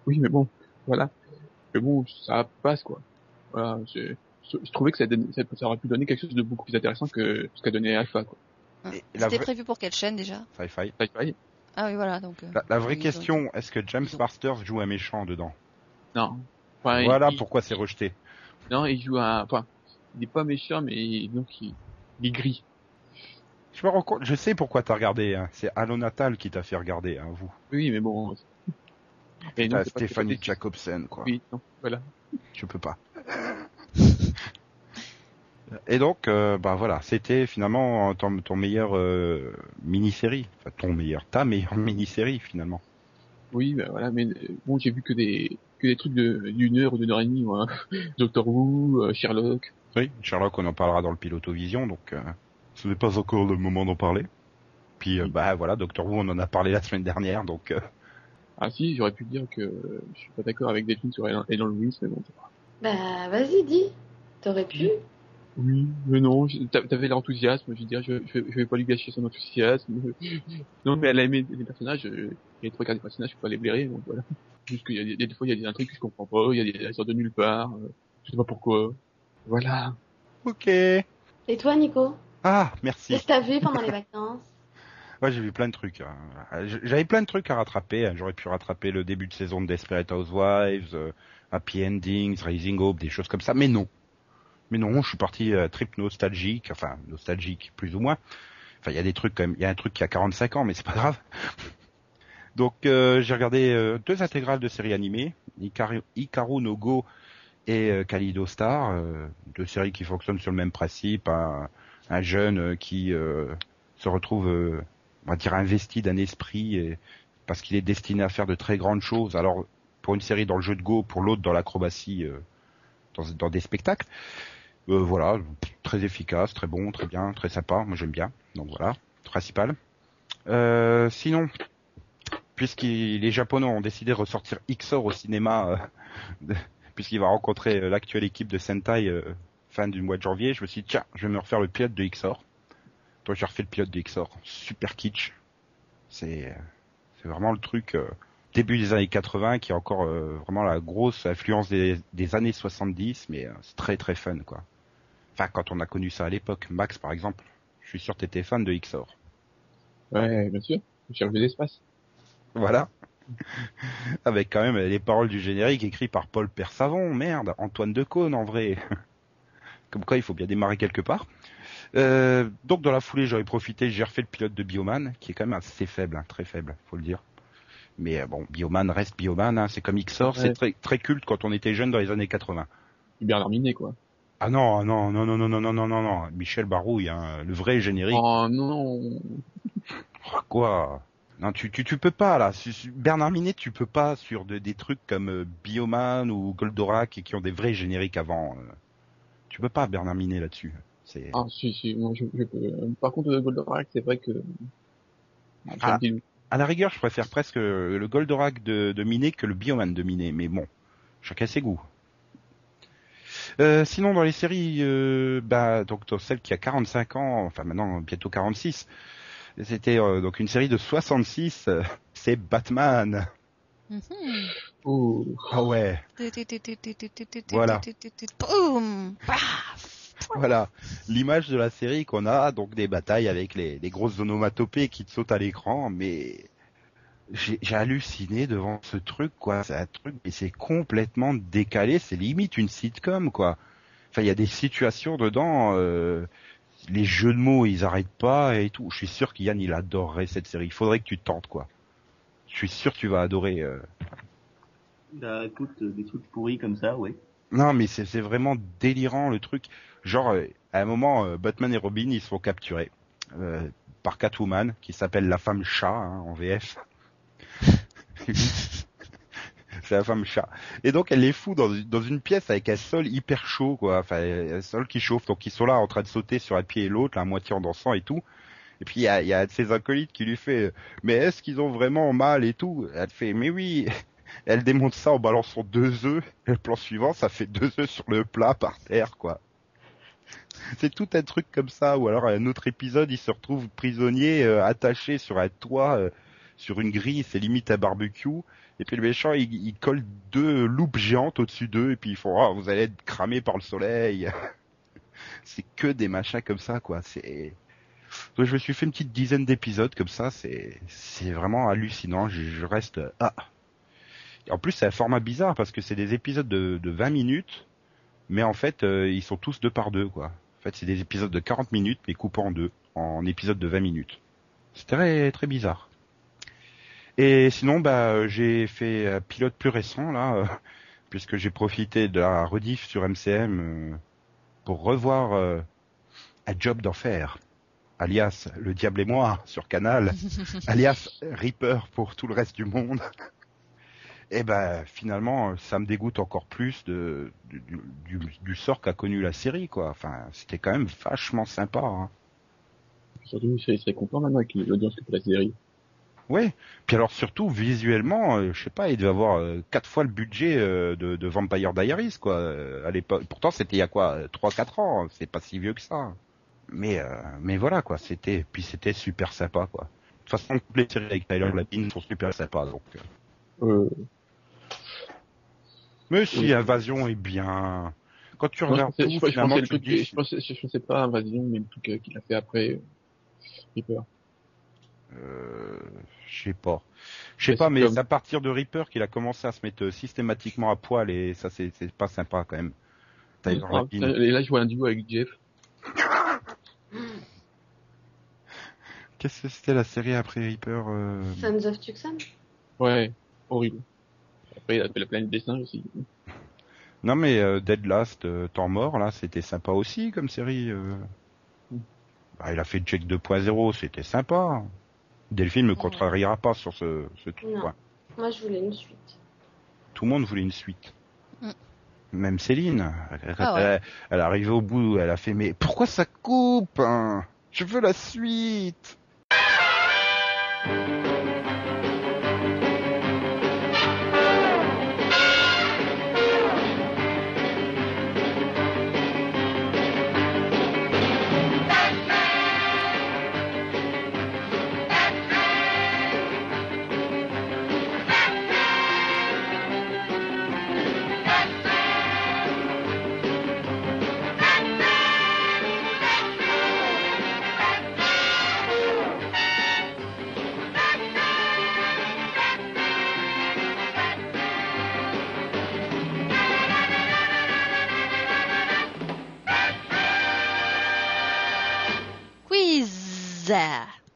Oui, mais bon, voilà. Mais bon, ça passe, quoi. Voilà, je, je, je trouvais que ça, donne- ça, ça aurait pu donner quelque chose de beaucoup plus intéressant que ce qu'a donné Alpha, quoi. C'était vraie- prévu pour quelle chaîne déjà? Sci-fi. Sci-fi Ah oui, voilà, donc... euh, La, la vraie question, est-ce que James Masters joue un méchant dedans? Non. Enfin, Voilà il, pourquoi c'est rejeté. Non, il joue un, enfin, il est pas méchant, mais donc il, il est gris. Je me rends compte, je sais pourquoi t'as regardé, hein. C'est Allo Natal qui t'a fait regarder, hein, vous. Oui, mais bon. Et non, Stéphanie Jacobsen, quoi. Oui, non, voilà. Je peux pas. Et donc, euh, bah voilà, c'était finalement ton, ton meilleur euh, mini-série. Enfin, ton meilleur, ta meilleure mini-série, finalement. Oui, bah voilà, mais euh, bon, j'ai vu que des, que des trucs de, d'une heure ou d'une heure et demie, moi. Doctor Who, euh, Sherlock. Oui, Sherlock, on en parlera dans le Pilotovision, donc euh, ce n'est pas encore le moment d'en parler. Puis, euh, bah voilà, Doctor Who, on en a parlé la semaine dernière, donc... euh, Ah si, j'aurais pu dire que euh, je suis pas d'accord avec Delphine sur Ellen Ellen Lewis, mais bon, Bah vas-y, dis. T'aurais pu. Oui, mais non, je- t'a- t'avais l'enthousiasme, je veux dire, je, je, je vais pas lui gâcher son enthousiasme. Non, mais elle a aimé les personnages, euh, il y a trois quarts des personnages, je peux pas les blairer, donc voilà. Juste qu'il y a des, des fois, il y a des intrigues que je comprends pas, il y a des, elles sortent de nulle part, euh, je sais pas pourquoi. Voilà. Ok. Et toi, Nico? Ah, merci. Qu'est-ce que t'as vu pendant les vacances? Ouais, j'ai vu plein de trucs. hein. J- J'avais plein de trucs à rattraper. hein. J'aurais pu rattraper le début de saison de Desperate Housewives, euh, Happy Endings, Raising Hope, des choses comme ça. Mais non. Mais non, je suis parti euh, trip nostalgique. Enfin, nostalgique, plus ou moins. Enfin, il y a des trucs quand même. Il y a un truc qui a 45 ans, mais c'est pas grave. Donc, euh, j'ai regardé euh, deux intégrales de séries animées. Hikaru, Hikaru no Go et euh, Kalido Star. euh, deux séries qui fonctionnent sur le même principe. Un jeune euh, qui euh, se retrouve... euh, on va dire investi d'un esprit et parce qu'il est destiné à faire de très grandes choses. Alors pour une série dans le jeu de Go, pour l'autre dans l'acrobatie, dans, des spectacles. Voilà, très efficace, très bon, très bien, très sympa. Moi j'aime bien. Donc voilà, principal. Sinon, puisque les Japonais ont décidé de ressortir XOR au cinéma, euh, puisqu'il va rencontrer l'actuelle équipe de Sentai fin du mois de janvier, je me suis dit tiens, je vais me refaire le pilote de XOR. Donc j'ai refait le pilote de XOR, super kitsch. C'est euh, c'est vraiment le truc euh, début des années 80 qui est encore euh, vraiment la grosse influence des, des années 70, mais euh, c'est très très fun quoi. Enfin quand on a connu ça à l'époque, Max par exemple, je suis sûr que t'étais fan de XOR. Ouais, bien sûr, de l'espace. Voilà. Avec quand même les paroles du générique écrit par Paul Persavon, merde, Antoine Decaune en vrai. Comme quoi il faut bien démarrer quelque part. Euh, donc dans la foulée j'aurais profité, j'ai refait le pilote de Bioman, qui est quand même assez faible, hein, très faible, faut le dire. Mais euh, bon, Bioman reste Bioman, hein, c'est comme XOR, Ouais. c'est très, très culte quand on était jeune dans les années 80. Bernard Minet, quoi. Ah non, non, non, non, non, non, non, non, non, non, Michel Barouille, hein, le vrai générique. Oh non. Quoi? Non, tu, tu, tu peux pas là. Bernard Minet, tu peux pas sur de- des trucs comme euh, Bioman ou Goldorak et qui ont des vrais génériques avant. Tu peux pas Bernard Minet là-dessus. C'est Ah si, si, moi je, je peux. Par contre, euh, Goldorak, c'est vrai que... Ah, Ah. à la rigueur, je préfère presque le Goldorak de, de Minet que le Bioman de Minet. Mais bon, chacun ses goûts. Euh, sinon, dans les séries, euh, bah, donc dans celle qui a 45 ans, enfin maintenant bientôt 46, c'était euh, donc une série de 66, euh, c'est Batman. Mhm. Oh. Ah ouais, Voilà. Boum Paf voilà. L'image de la série qu'on a, donc des batailles avec les, les grosses onomatopées qui te sautent à l'écran, mais j'ai j'ai halluciné devant ce truc, quoi. C'est un truc, mais c'est complètement décalé, c'est limite une sitcom, quoi. Enfin, il y a des situations dedans, euh, les jeux de mots, ils arrêtent pas et tout. Je suis sûr qu'Yann, il adorerait cette série. Il faudrait que tu tentes, quoi. Je suis sûr que tu vas adorer. euh. Bah euh, des trucs pourris comme ça. Non, mais c'est vraiment délirant le truc. Genre, euh, à un moment, euh, Batman et Robin, ils capturer euh, par Catwoman, qui s'appelle la femme chat hein, en VF. c'est la femme chat. Et donc, elle les fout dans, une pièce avec un sol hyper chaud, quoi. Enfin, un sol qui chauffe. Donc, ils sont là en train de sauter sur un pied et l'autre, à moitié en dansant et tout. Et puis, il y a, ses acolytes qui lui fait « Mais est-ce qu'ils ont vraiment mal et tout ?» Elle fait « Mais oui !» Elle démonte ça en balançant deux œufs. Et le plan suivant, ça fait deux œufs sur le plat par terre, quoi. C'est tout un truc comme ça. Ou alors, un autre épisode, il se retrouve prisonnier, euh, attaché sur un toit, euh, sur une grille, c'est limite un barbecue. Et puis le méchant, il, il colle deux loupes géantes au-dessus d'eux, et puis ils font, oh, vous allez être cramé par le soleil. c'est que des machins comme ça, quoi. C'est, donc, je me suis fait une petite dizaine d'épisodes comme ça. C'est, vraiment hallucinant. Je, je reste, ah. En plus, c'est un format bizarre parce que c'est des épisodes de, de 20 minutes, mais en fait, euh, ils sont tous deux par deux, quoi. En fait, c'est des épisodes de 40 minutes, mais coupés en deux, en épisodes de 20 minutes. C'est très, très bizarre. Et sinon, bah, euh, j'ai fait un pilote plus récent, là, euh, puisque j'ai profité de la rediff sur MCM euh, pour revoir euh, un job d'enfer, alias Le Diable et moi, sur Canal, alias Reaper pour tout le reste du monde. Et ben finalement, ça me dégoûte encore plus de, du, du, du sort qu'a connu la série, quoi. Enfin, c'était quand même vachement sympa. Hein. Surtout, il serait content maintenant avec l'audience que la série. Ouais. Puis alors surtout visuellement, euh, je sais pas, il devait avoir euh, quatre fois le budget euh, de, de Vampire Diaries, quoi. euh, à l'époque. Pourtant, c'était il y a quoi, trois, quatre ans. C'est pas si vieux que ça. Mais mais voilà, quoi. C'était puis c'était super sympa, quoi. De toute façon, toutes les séries avec Tyler Labine sont super sympas, donc. Euh. Mais si, Oui. Invasion est bien. Quand tu je regardes pensais, tout, je, je finalement, pensais le tu te truc, dis, je pensais, je pensais pas Invasion, mais le truc euh, qu'il a fait après, euh, Reaper. Euh, je sais pas. Je sais Mais pas, c'est mais comme- c'est à partir de Reaper qu'il a commencé à se mettre systématiquement à poil et ça c'est pas sympa quand même. Tyler Ah, et là, je vois un duo avec Jeff. Qu'est-ce que c'était la série après Reaper euh... Sons of Tucson? Ouais, horrible. Après, il a fait la planète des singes aussi. Non mais euh, Dead Last, euh, Temps mort là, c'était sympa aussi comme série. euh. Mm. Bah, il a fait Jack 2.0, c'était sympa. Delphine me contrariera pas sur ce, ce truc. Non. quoi. Moi, je voulais une suite. Tout le monde voulait une suite. Mm. Même Céline, elle, Ah ouais. elle, elle est arrivée au bout, elle a fait mais pourquoi ça coupe hein? Je veux la suite.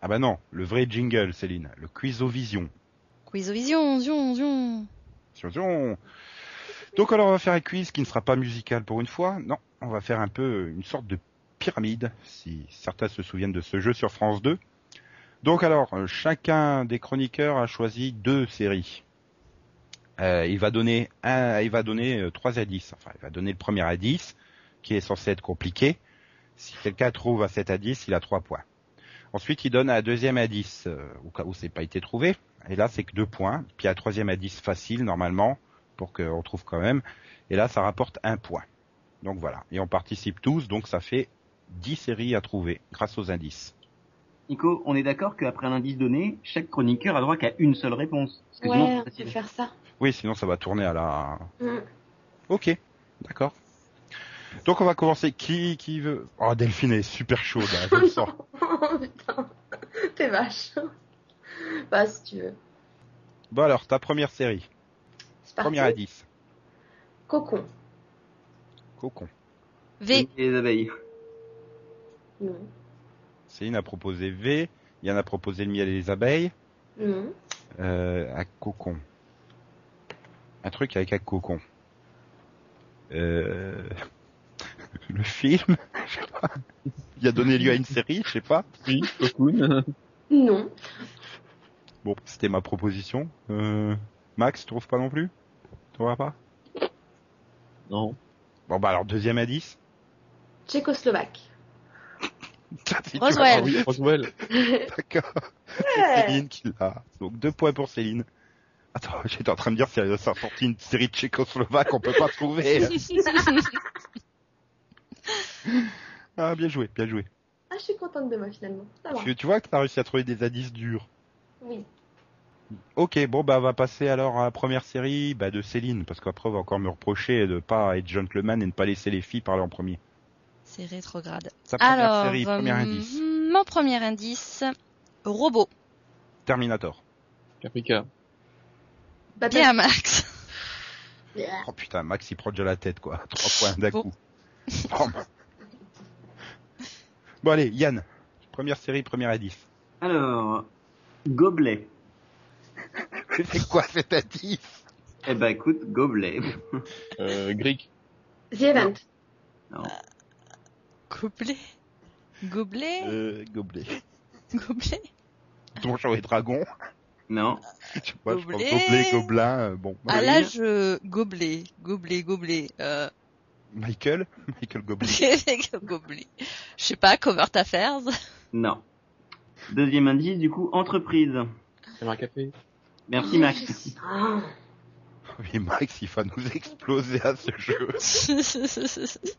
Ah bah non, le vrai jingle Céline, le Quizovision. Quizovision, zion, zion. Attention. Donc alors on va faire un quiz qui ne sera pas musical pour une fois. Non, on va faire un peu une sorte de pyramide, si certains se souviennent de ce jeu sur France 2. Donc alors, euh, chacun des chroniqueurs a choisi deux séries. Euh, il va donner un, il va donner euh, trois indices. Enfin, il va donner le premier indice, qui est censé être compliqué. Si quelqu'un trouve à cet indice, il a trois points. Ensuite, il donne un deuxième indice, euh, au cas où c'est pas été trouvé. Et là, c'est que deux points. Puis un troisième indice facile, normalement, pour qu'on trouve quand même. Et là, ça rapporte un point. Donc voilà. Et on participe tous, donc ça fait 10 séries à trouver grâce aux indices. Nico, on est d'accord qu'après un indice donné, chaque chroniqueur a droit qu'à une seule réponse. Parce que sinon, Ouais, c'est on peut facile. faire ça. Oui, sinon ça va tourner à la... Mm. Ok, d'accord. Donc on va commencer. Qui qui veut? Oh, Delphine est super chaude, là, je le sens. Oh putain, t'es vache. Bah si tu veux. Bon alors, ta première série. C'est parti. Première à 10. Cocon. Cocon. V. Et les abeilles. Non. Céline a proposé V. Yann a proposé le miel et les abeilles. Non. Euh, à cocon. Un truc avec un cocon. Euh... Le film Je sais pas. Il a donné lieu à une série, je sais pas. Oui, Cocoon. Non. Bon, c'était ma proposition. Euh... Max, tu trouves pas non plus? Tu vois pas? Non. Bon bah alors deuxième à 10. Tchécoslovaque. Roswell. Ah oui, Roswell. D'accord. C'est Céline qui l'a. Donc deux points pour Céline. Attends, j'étais en train de dire si ça a sorti une série tchécoslovaque, on peut pas trouver. Ah, bien joué, bien joué. Ah, je suis contente de moi finalement. Ça va. Tu, tu vois que t'as réussi à trouver des indices durs. Oui. Ok, bon bah on va passer alors à la première série bah, de Céline, parce qu'après on va encore me reprocher de pas être gentleman et ne pas laisser les filles parler en premier. C'est rétrograde. Sa première Alors, série, premier euh, indice. mon premier indice, robot. Terminator. Caprica. Battle- Bien Max. Oh putain, Max il prend déjà la tête quoi. Trois points d'un Bon. coup. Bon. Bon allez, Yann. Première série, premier indice. Alors, gobelet. C'est quoi cet indice? Eh ben écoute, gobelet. Euh, Greek. The Event. Non. Gobelet? Gobelet? euh, Gobelet. Gobelet? Donjon et dragon. Non. Tu vois, je pense Gobelet? gobelet, gobelin, euh, bon. À Oui. l'âge euh, gobelet. Gobelet, gobelet. Euh... Michael Michael gobelet. Je sais pas, Covert Affairs. Non. Deuxième indice, du coup, entreprise. Caméra café. Merci Max. Ah. Oui, Max, il va nous exploser à ce jeu.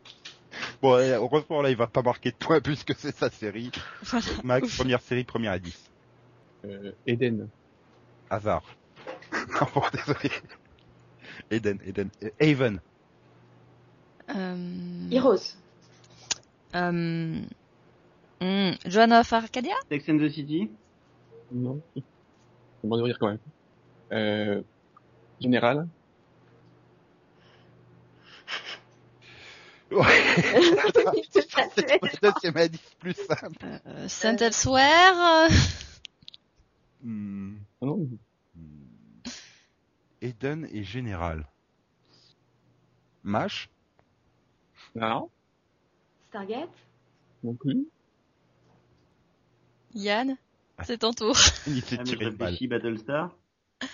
Bon, allez, heureusement, là, il va pas marquer de points puisque c'est sa série. voilà. Max, première série, première indice. Euh, Eden. Hasard. non, bon, désolé. Eden, Eden. Euh, Haven. Euh... Heroes. Euh... hmm, Joan of Arcadia? Sex and the City. Non. Comment dire quand même. Euh, Général. Ouais. Fait. Deuxième indice plus simple. euh, Saint Elsewhere non. Hmm. Eden et Général. Mash Non. Stargate? Non plus. Yann C'est ton tour. Il s'est Ah, tiré une balle. Battlestar.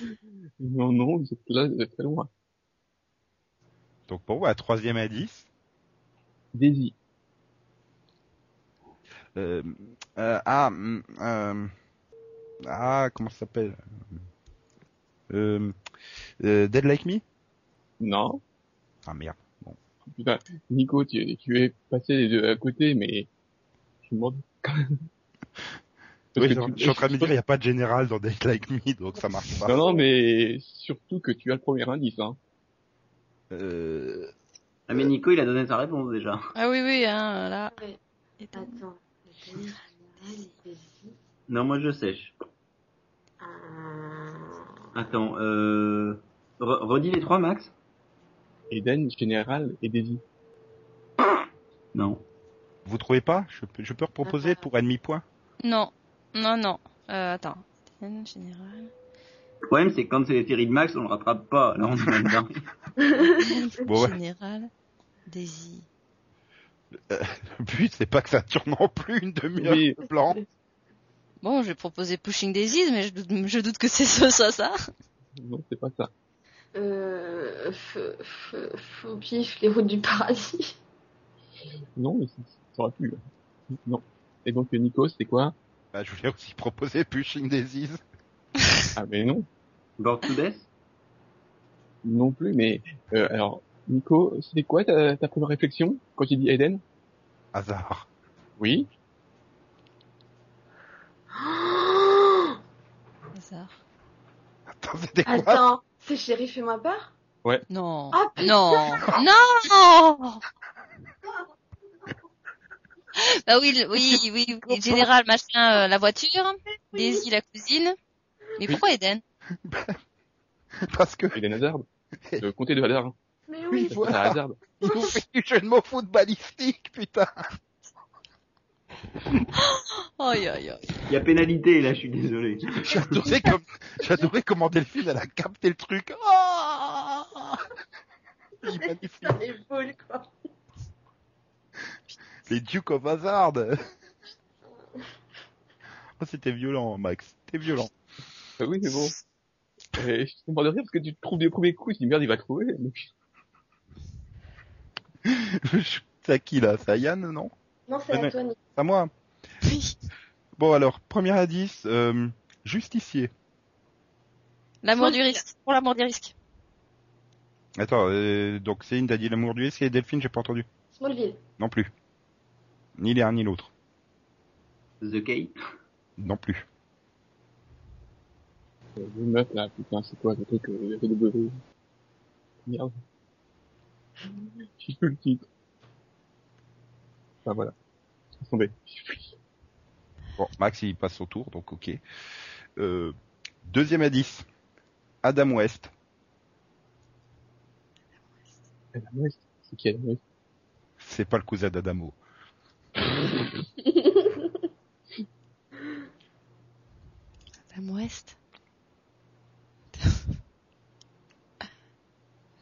Non, non, êtes là, êtes très loin. Donc bon, bah, troisième indice. Daisy. Euh, euh, ah, hum, euh, ah, comment ça s'appelle? Euh, euh, Dead Like Me? Non. Ah merde. Putain, Nico, tu, tu es passé les deux à côté, mais je me demande quand même. Oui, que je, tu- je suis en train de me dire, il n'y a pas de général dans Dead Like Me, donc ça marche pas. Non, non, mais surtout que tu as le premier indice, hein. Euh, Ah mais Nico, il a donné sa réponse déjà. Ah oui, oui, hein, là. Attends. Non, moi je sèche. Ah. Attends, euh... re- redis les trois, Max Eden, Général et Daisy. Non. vous trouvez pas? Je peux, je peux reproposer pour un demi-point Non, non, non. Euh, attends. En général. Le problème, c'est que quand c'est les séries de Max, on le rattrape pas. Là, on est dedans. Bon, ouais. Général. Daisy. Le but, c'est pas que ça dure non plus une demi-heure Oui. de blanc. Bon, je vais proposer Pushing Daisies, mais je doute, je doute que c'est ça, ça, ça. Non, c'est pas ça. Euh, au pif, les routes du paradis. Non, mais c'est- ça aurait pu. Non. Et donc, Nico, c'est quoi? Bah, je voulais aussi proposer Pushing Daisies. Ah, mais non. Board to Death Non plus, mais, euh, alors, Nico, c'était quoi ta, ta première réflexion quand tu dis Eden? Hasard. Oui. Hasard. Attends, c'était quoi? Attends, c'est Chéri fais-moi peur Non. Ah, non. Non. Bah oui, le- oui, oui, oui. Général, machin, euh, la voiture. Daisy, la cousine. Mais Oui. pourquoi Eden? Parce que Eden Hazard. Le comté de Hazard. Mais Oui, voilà. Hazard. il nous fait du jeu de mots footballistique, putain. Aïe, aïe, aïe. Il y a pénalité, là, je suis désolé. J'adorais comme, j'adorais comment Delphine, elle a capté le truc. Oh Il est magnifique. putain, les boules, quoi. Les Duke of Hazard. Oh, c'était violent, Max. C'était violent. Ah oui, c'est bon. Et je suis mort de rire parce que tu te trouves des premiers coups, je dis merde, il va trouver. Donc, C'est à qui, là? C'est à Yann, non? Non, c'est à toi, Nick. C'est à moi. Oui. Bon, alors, premier indice, euh, justicier. L'amour du risque. Pour l'amour du risque. Attends, euh, donc Céline t'as dit l'amour du risque et Delphine, j'ai pas entendu. Smallville. Non plus. Ni l'un ni l'autre. The Kate. Non plus. le meuf là, putain, c'est quoi ce truc, euh, Merde. J'ai plus le titre. Enfin voilà. Tomber. Bon, Max, il passe son tour, donc ok. Euh, deuxième indice. Adam West. Adam West. C'est qui Adam West? C'est pas le cousin d'Adamo. Adam West?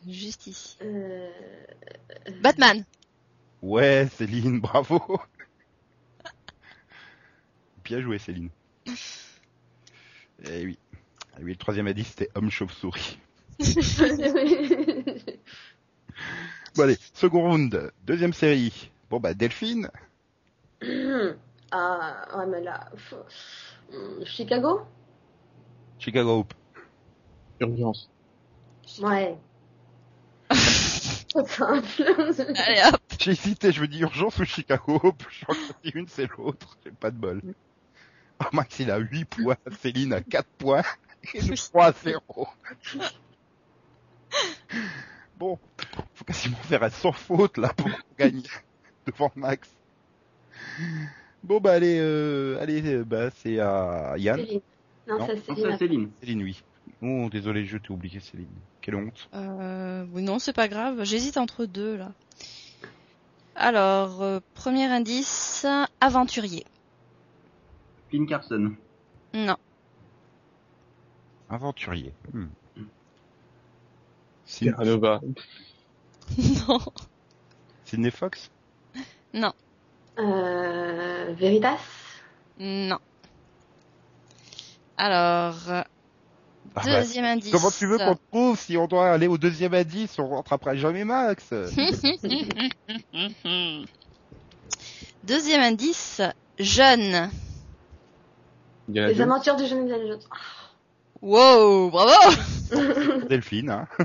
Juste ici. Euh... Batman. Ouais, Céline, bravo. Bien joué, Céline. Eh oui. Eh oui, le troisième indice, c'était homme chauve-souris. Bon allez, second round, deuxième série. Bon bah Delphine, ah, ouais, mais là... Hum, Chicago? Chicago Hope. Urgence. Ouais. Trop simple. Allez hop. J'ai hésité, je me dis urgence ou Chicago? Je que c'est une, c'est l'autre. J'ai pas de bol. Oh, Max, il a 8 points. Céline a 4 points. Et nous 3 à 0. Bon, faut quasiment faire un sans faute là pour gagner devant Max. Bon bah allez, euh, allez, euh, bah c'est à Yann. Céline. Non, Non, c'est c'est à Céline. Céline, oui. Oh, désolé, je t'ai oublié Céline. Quelle honte. Euh, oui, non, c'est pas grave. J'hésite entre deux là. Alors, euh, premier indice, aventurier. Finn Carson. Non. Aventurier. Hmm. Syd- Terra Nova. non. Sydney Fox? Non. Euh... Veritas? Non. Alors, Ah bah, deuxième indice. Comment tu veux qu'on trouve si on doit aller au deuxième indice? On rentre après jamais Max Deuxième indice, jeune. Les aventures du jeune Indiana Jones. Ah, Wow, bravo Delphine, hein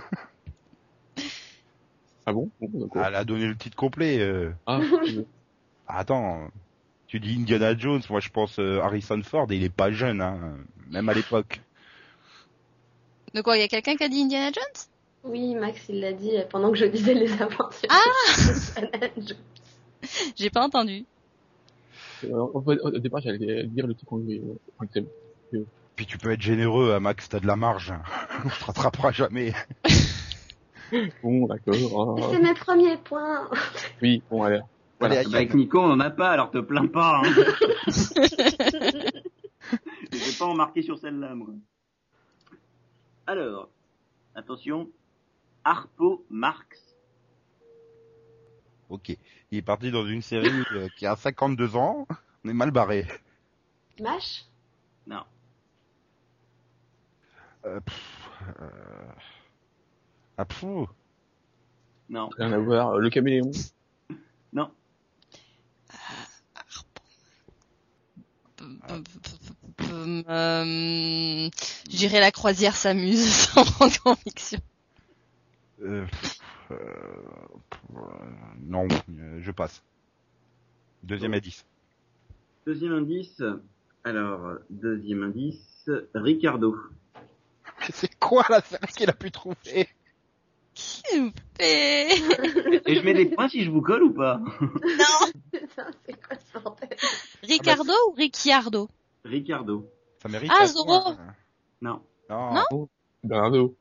Ah bon? Bon, d'accord. Elle a donné le titre complet. euh. Ah, Ah, Attends, tu dis Indiana Jones, moi je pense euh, Harrison Ford, et il est pas jeune, hein, même à l'époque. De quoi, il y a quelqu'un qui a dit Indiana Jones? Oui, Max, il l'a dit pendant que je disais les aventures. Ah. J'ai pas entendu. Euh, au, départ, j'allais dire le titre anglais. euh. Puis tu peux être généreux, hein, Max, t'as de la marge. On se rattrapera jamais. Bon, d'accord. Mais c'est mes premiers points. Oui, bon, allez. Voilà. Allez, avec Nico, on en a pas, alors te plains pas. Hein. Je vais pas en marquer sur celle-là, moi. Alors, attention. Harpo Marx. Ok. Il est parti dans une série euh, qui a 52 ans. On est mal barré. Mash Non. Euh, pff, euh... Ah, pff. Non. Rien à voir. Euh, Le caméléon? Non. Euh, je dirais la croisière s'amuse sans grande conviction. Euh, euh, euh, non, euh, je passe. Deuxième indice. Deuxième indice. Alors, deuxième indice. Ricardo. Mais c'est quoi la série qu'il a pu trouver? Et je mets des points si je vous colle ou pas? Non. Ricardo ou Ricciardo? Ricardo. Ça mérite Ah, Zorro. Non. Non. Non Bernardo.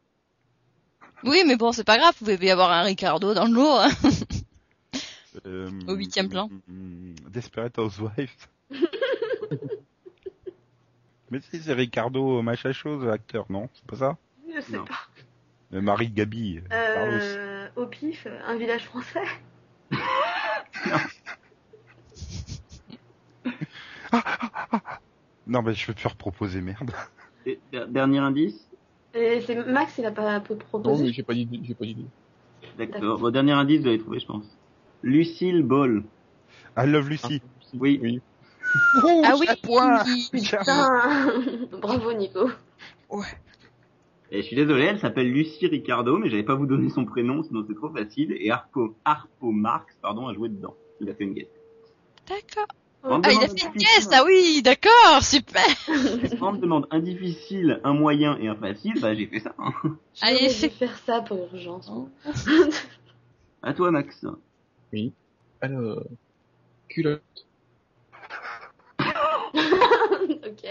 Oui, mais bon, c'est pas grave, vous pouvez y avoir un Ricardo dans le lot. hein. Euh, Au huitième plan. mm, Desperate Housewives. Mais si, c'est Ricardo machin chose, acteur, non? C'est pas ça? Je sais Non. pas. Euh, Marie Gabi. euh. Euh, au pif, un village français. Non, mais je vais te faire proposer, merde. Et dernier indice. Et c'est Max, il a pas peu Non, proposé. mais j'ai pas d'idée, j'ai pas d'idée. D'accord. Bon, dernier indice, vous allez trouver, je pense. Lucille Ball. I love Lucy. Oui. Oui. Oh, ah oui. point Putain Bravo Nico. Et je suis désolé, elle s'appelle Lucie Ricardo, mais j'allais pas vous donner son prénom, sinon c'est trop facile. Et Harpo, Harpo Marx, pardon, a joué dedans. Il a fait une guest. D'accord. On Ah, il a fait un une guest, ah oui, d'accord, super. On me demande un difficile, un moyen et un facile, bah j'ai fait ça. hein. Allez, fais- faire ça pour urgence. À toi, Max. Alors, culotte. ok.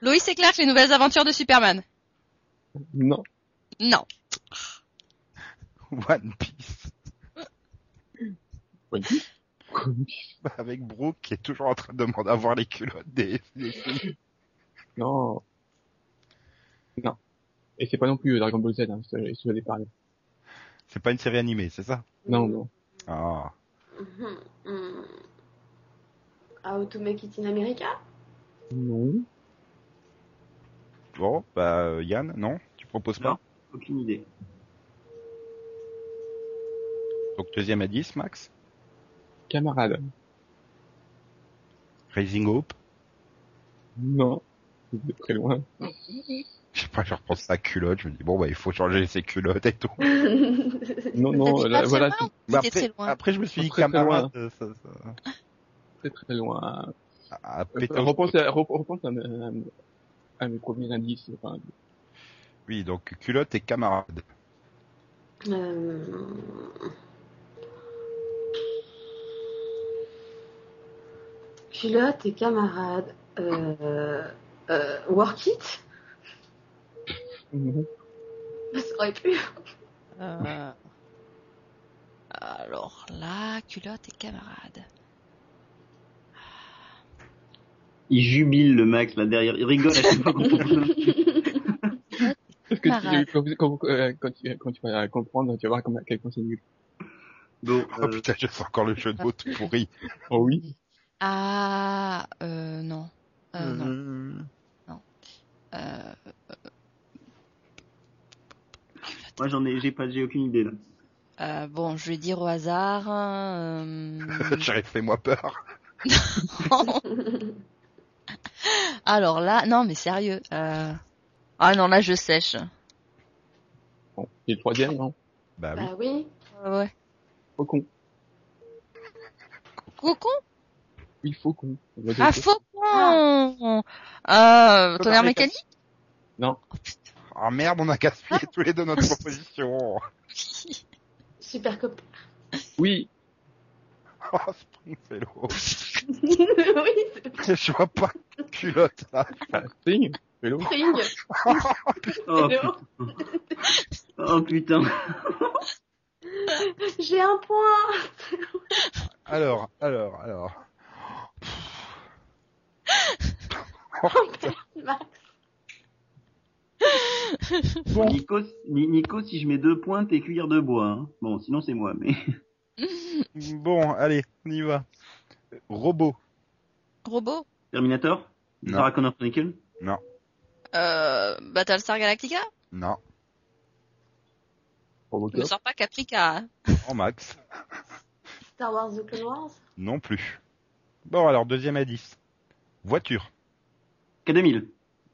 Loïs et Clark, les nouvelles aventures de Superman. Non. Non. One Piece. One Piece. Avec Brooke qui est toujours en train de demander à voir les culottes des, des filles. Non. Non. Et c'est pas non plus euh, Dragon Ball Z, hein, je je parlé. C'est pas une série animée, c'est ça? Non, non. Ah. Mhm, mhm. How to make it in America? Non. Bon, bah euh, Yann, non? Tu proposes pas? Non. Aucune idée. Donc deuxième indice, Max? Camarade. Raising Hope? Non. C'est très loin. Je sais pas, je repense à la culotte, je me dis bon bah il faut changer ses culottes et tout. Non, non, dit là, pas voilà, c'est loin après je me suis dit Très, très camarade, euh, ça, ça, très très loin. à Euh, péter- repense à, rep- repense à, à, à mes premiers indices. Enfin, Oui, donc culotte et camarade. Euh, Culotte et camarade. Euh... Euh... Work it non. Ça aurait pu. Euh, Alors là, culotte et camarade. Il jubile le Max là derrière. Il rigole à chaque fois qu'on quand, euh, quand, tu, quand tu vas comprendre, tu vas voir comment, à quel point c'est nul. Bon, Oh euh, putain, je sens encore le jeu de mots tout pourri. Oh oui. Ah, euh, non. Euh, non. Hum, Euh, moi j'en ai, j'ai pas, j'ai aucune idée là. euh, bon, je vais dire au hasard. euh, J'aurais fait moi peur. Alors là, non, mais sérieux. Euh... Ah non, là, je sèche. Bon, et le troisième, non? Bah oui. Bah oui. Ouais, ouais. Faucon. Cocon? Oui, faucon. Ah, faucon. faucon Euh, tonnerre mécanique Non. Ah merde, on a gaspillé tous les deux notre proposition. Super copain. Oui. Oh, Springfellow. oui, c'est Je vois pas culotte là. Ah, Spring. Vélo. Spring. Oh, putain. oh putain. J'ai un point. Alors, alors, alors. Max. Bon. Nico, Ni- Nico, si je mets deux points, t'es cuir de bois. Hein. Bon, sinon c'est moi, mais. Bon, allez, on y va. Robot. Robot? Terminator? Non. Sarah Connor Chronicle euh, Battlestar Galactica? Non. Ne sors pas Caprica. hein. En max. Star Wars The Clone Wars? Non plus. Bon, alors, deuxième indice. Voiture. K2000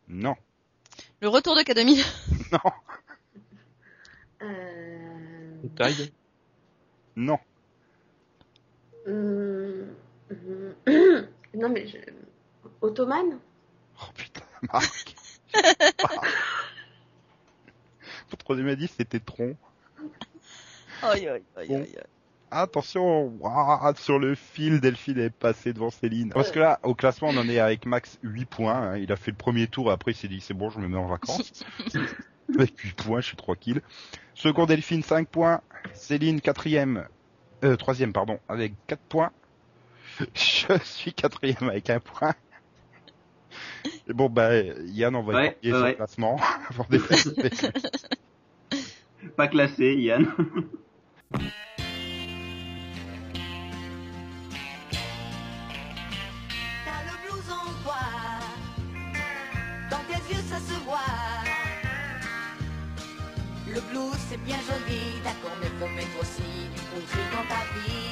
Non. Le retour de K2000. Non. Euh... Tide. Non. Hum, hum, non, mais je... Ottoman? Oh putain, Marc. Mon troisième indice, c'était Tron. Aïe, aïe, aïe, Bon. aïe, aïe. Attention, ouah, sur le fil, Delphine est passée devant Céline. Parce que là, au classement, on en est avec Max 8 points. hein. Il a fait le premier tour, après il s'est dit, c'est bon, je me mets en vacances. avec 8 points, je suis tranquille. Second, Delphine, 5 points. Céline, quatrième, euh, troisième, pardon, avec 4 points. Je suis quatrième avec un point. Et bon, bah, Yann, on va Ouais, ouais, son ouais. classement. Pas classé, Yann. bien joli, d'accord, mais mettre aussi du country dans ta vie.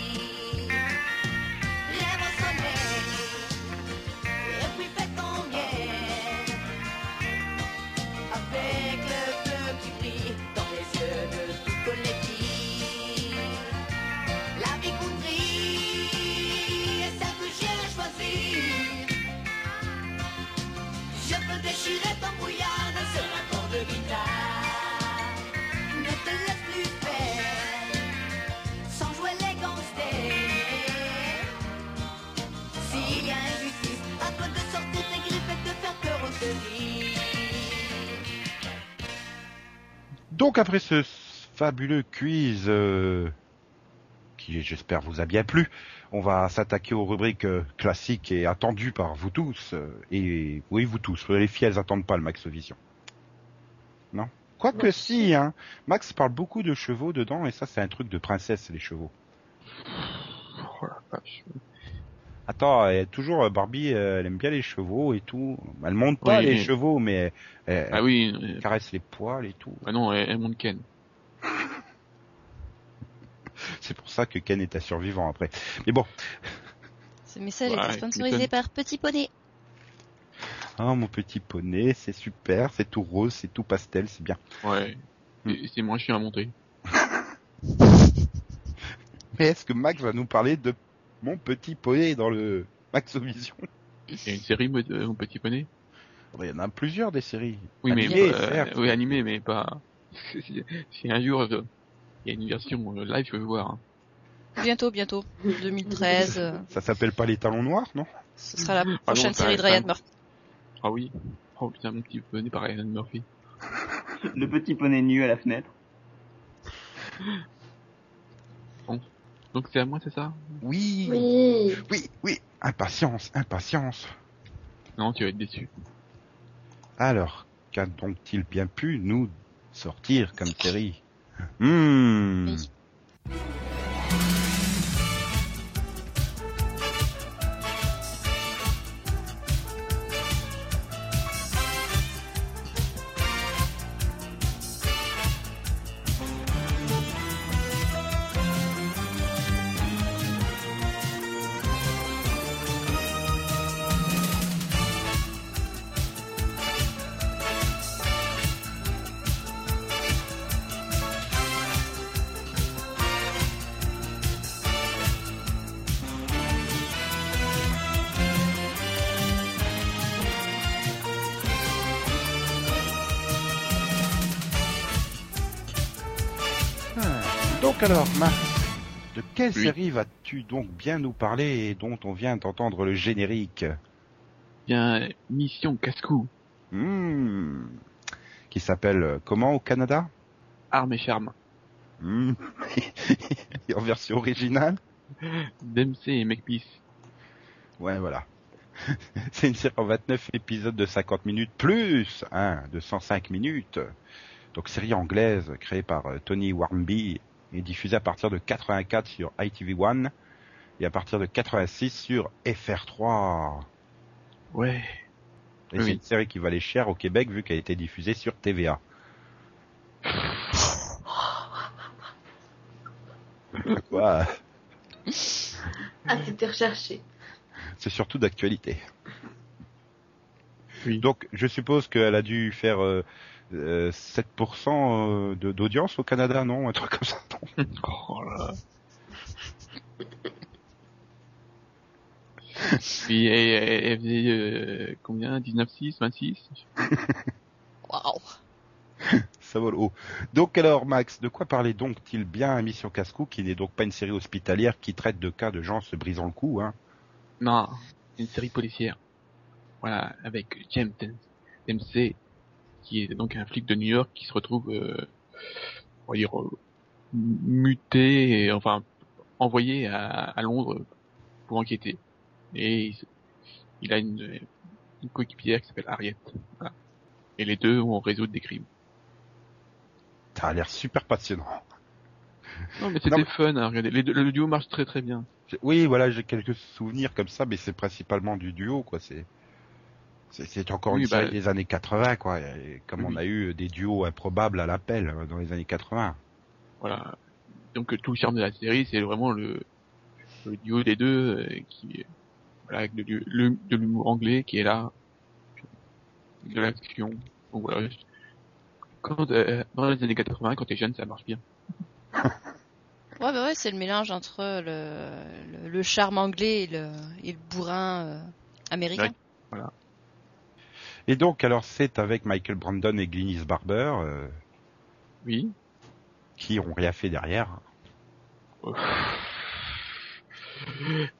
Donc après ce fabuleux quiz euh, qui j'espère vous a bien plu, on va s'attaquer aux rubriques euh, classiques et attendues par vous tous. euh, et oui, vous tous. Les filles, elles attendent pas le Max Vision. Non? Quoique si, hein. Max parle beaucoup de chevaux dedans et ça c'est un truc de princesse les chevaux. Oh la vache. Attends, elle- toujours euh, Barbie, euh, elle aime bien les chevaux et tout. Elle monte pas Oui, les mais- chevaux, mais elle, Ah oui, euh, caresse les poils et tout. ah non, elle, elle monte Ken. C'est pour ça que Ken est un survivant après. Mais bon, Ce message Ouais, est sponsorisé par Petit Poney. Ah, mon petit poney, c'est super, c'est tout rose, c'est tout pastel, c'est bien. Ouais. Et C'est moins chiant à monter. Mais est-ce que Max va nous parler de mon petit poney dans le Maxovision Il y a une série mode, euh, mon petit poney? Il y en a plusieurs des séries. Oui, mais Animées, euh, certes. oui, animé, mais pas. si, un jour euh, il y a une version euh, live, je veux voir. hein. Bientôt, bientôt. 2013. euh, Ça s'appelle pas les talons noirs, non? Ce sera la Ah non, prochaine série de Ryan Murphy. Ah oui. Oh putain, mon petit poney par Ryan Murphy. Le petit poney nu à la fenêtre. Donc c'est à moi, c'est ça? Oui, Oui. oui, oui. Impatience, impatience. Non, tu vas être déçu. Alors, qu'a donc-il bien pu nous sortir comme série? Hmm. Oui. Série vas-tu donc bien nous parler et dont on vient d'entendre le générique Bien, Mission Casse-Cou, Hmm. Qui s'appelle euh, comment au Canada? Armes et Charme. Et en version originale? Dempsey et McPeace. Ouais, voilà. C'est une série en 29 épisodes de 50 minutes plus un de 105 minutes. Donc série anglaise créée par euh, Tony Warmby et diffusée à partir de 84 sur ITV1 et à partir de 86 sur FR3. Ouais. Et Oui. c'est une série qui valait cher au Québec vu qu'elle a été diffusée sur TVA. Quoi? Ah, c'était recherché. C'est surtout d'actualité. Oui. Donc je suppose qu'elle a dû faire euh, euh, 7% de- d'audience au Canada, non Un truc comme ça. non Oh là là. Puis elle, faisait euh, combien 19,6, 26 Waouh. Ça vole haut. Donc alors Max, de quoi parlait donc-il bien à Mission Cascou, qui n'est donc pas une série hospitalière qui traite de cas de gens se brisant le cou, hein Non, c'est une série policière. Voilà, avec James Dempsey, qui est donc un flic de New York qui se retrouve, euh, on va dire, euh, muté, et, enfin, envoyé à, à Londres pour enquêter. Et il, il a une, une coéquipière qui s'appelle Harriet. Voilà. Et les deux vont résoudre des crimes. Ça a l'air super passionnant. Non, mais c'était mais- fun à regarder. Les deux- le duo marche très très bien. Oui, voilà, j'ai quelques souvenirs comme ça, mais c'est principalement du duo, quoi. C'est c'est- encore Oui, une série bah- des années 80, quoi. Comme Oui. on a eu des duos improbables à l'appel euh, dans les années 80. Voilà. Donc euh, tout le charme de la série, c'est vraiment le, le duo des deux euh, qui, voilà, avec de, l'hu- le- de l'humour anglais qui est là, de l'action. Donc voilà. Quand, euh, dans les années 80, quand t'es jeune, ça marche bien. Ouais, bah ouais, c'est le mélange entre le, le, le charme anglais et le, et le bourrin euh, américain. Et donc, alors, c'est avec Michael Brandon et Glynis Barber, euh, Oui. qui ont rien fait derrière.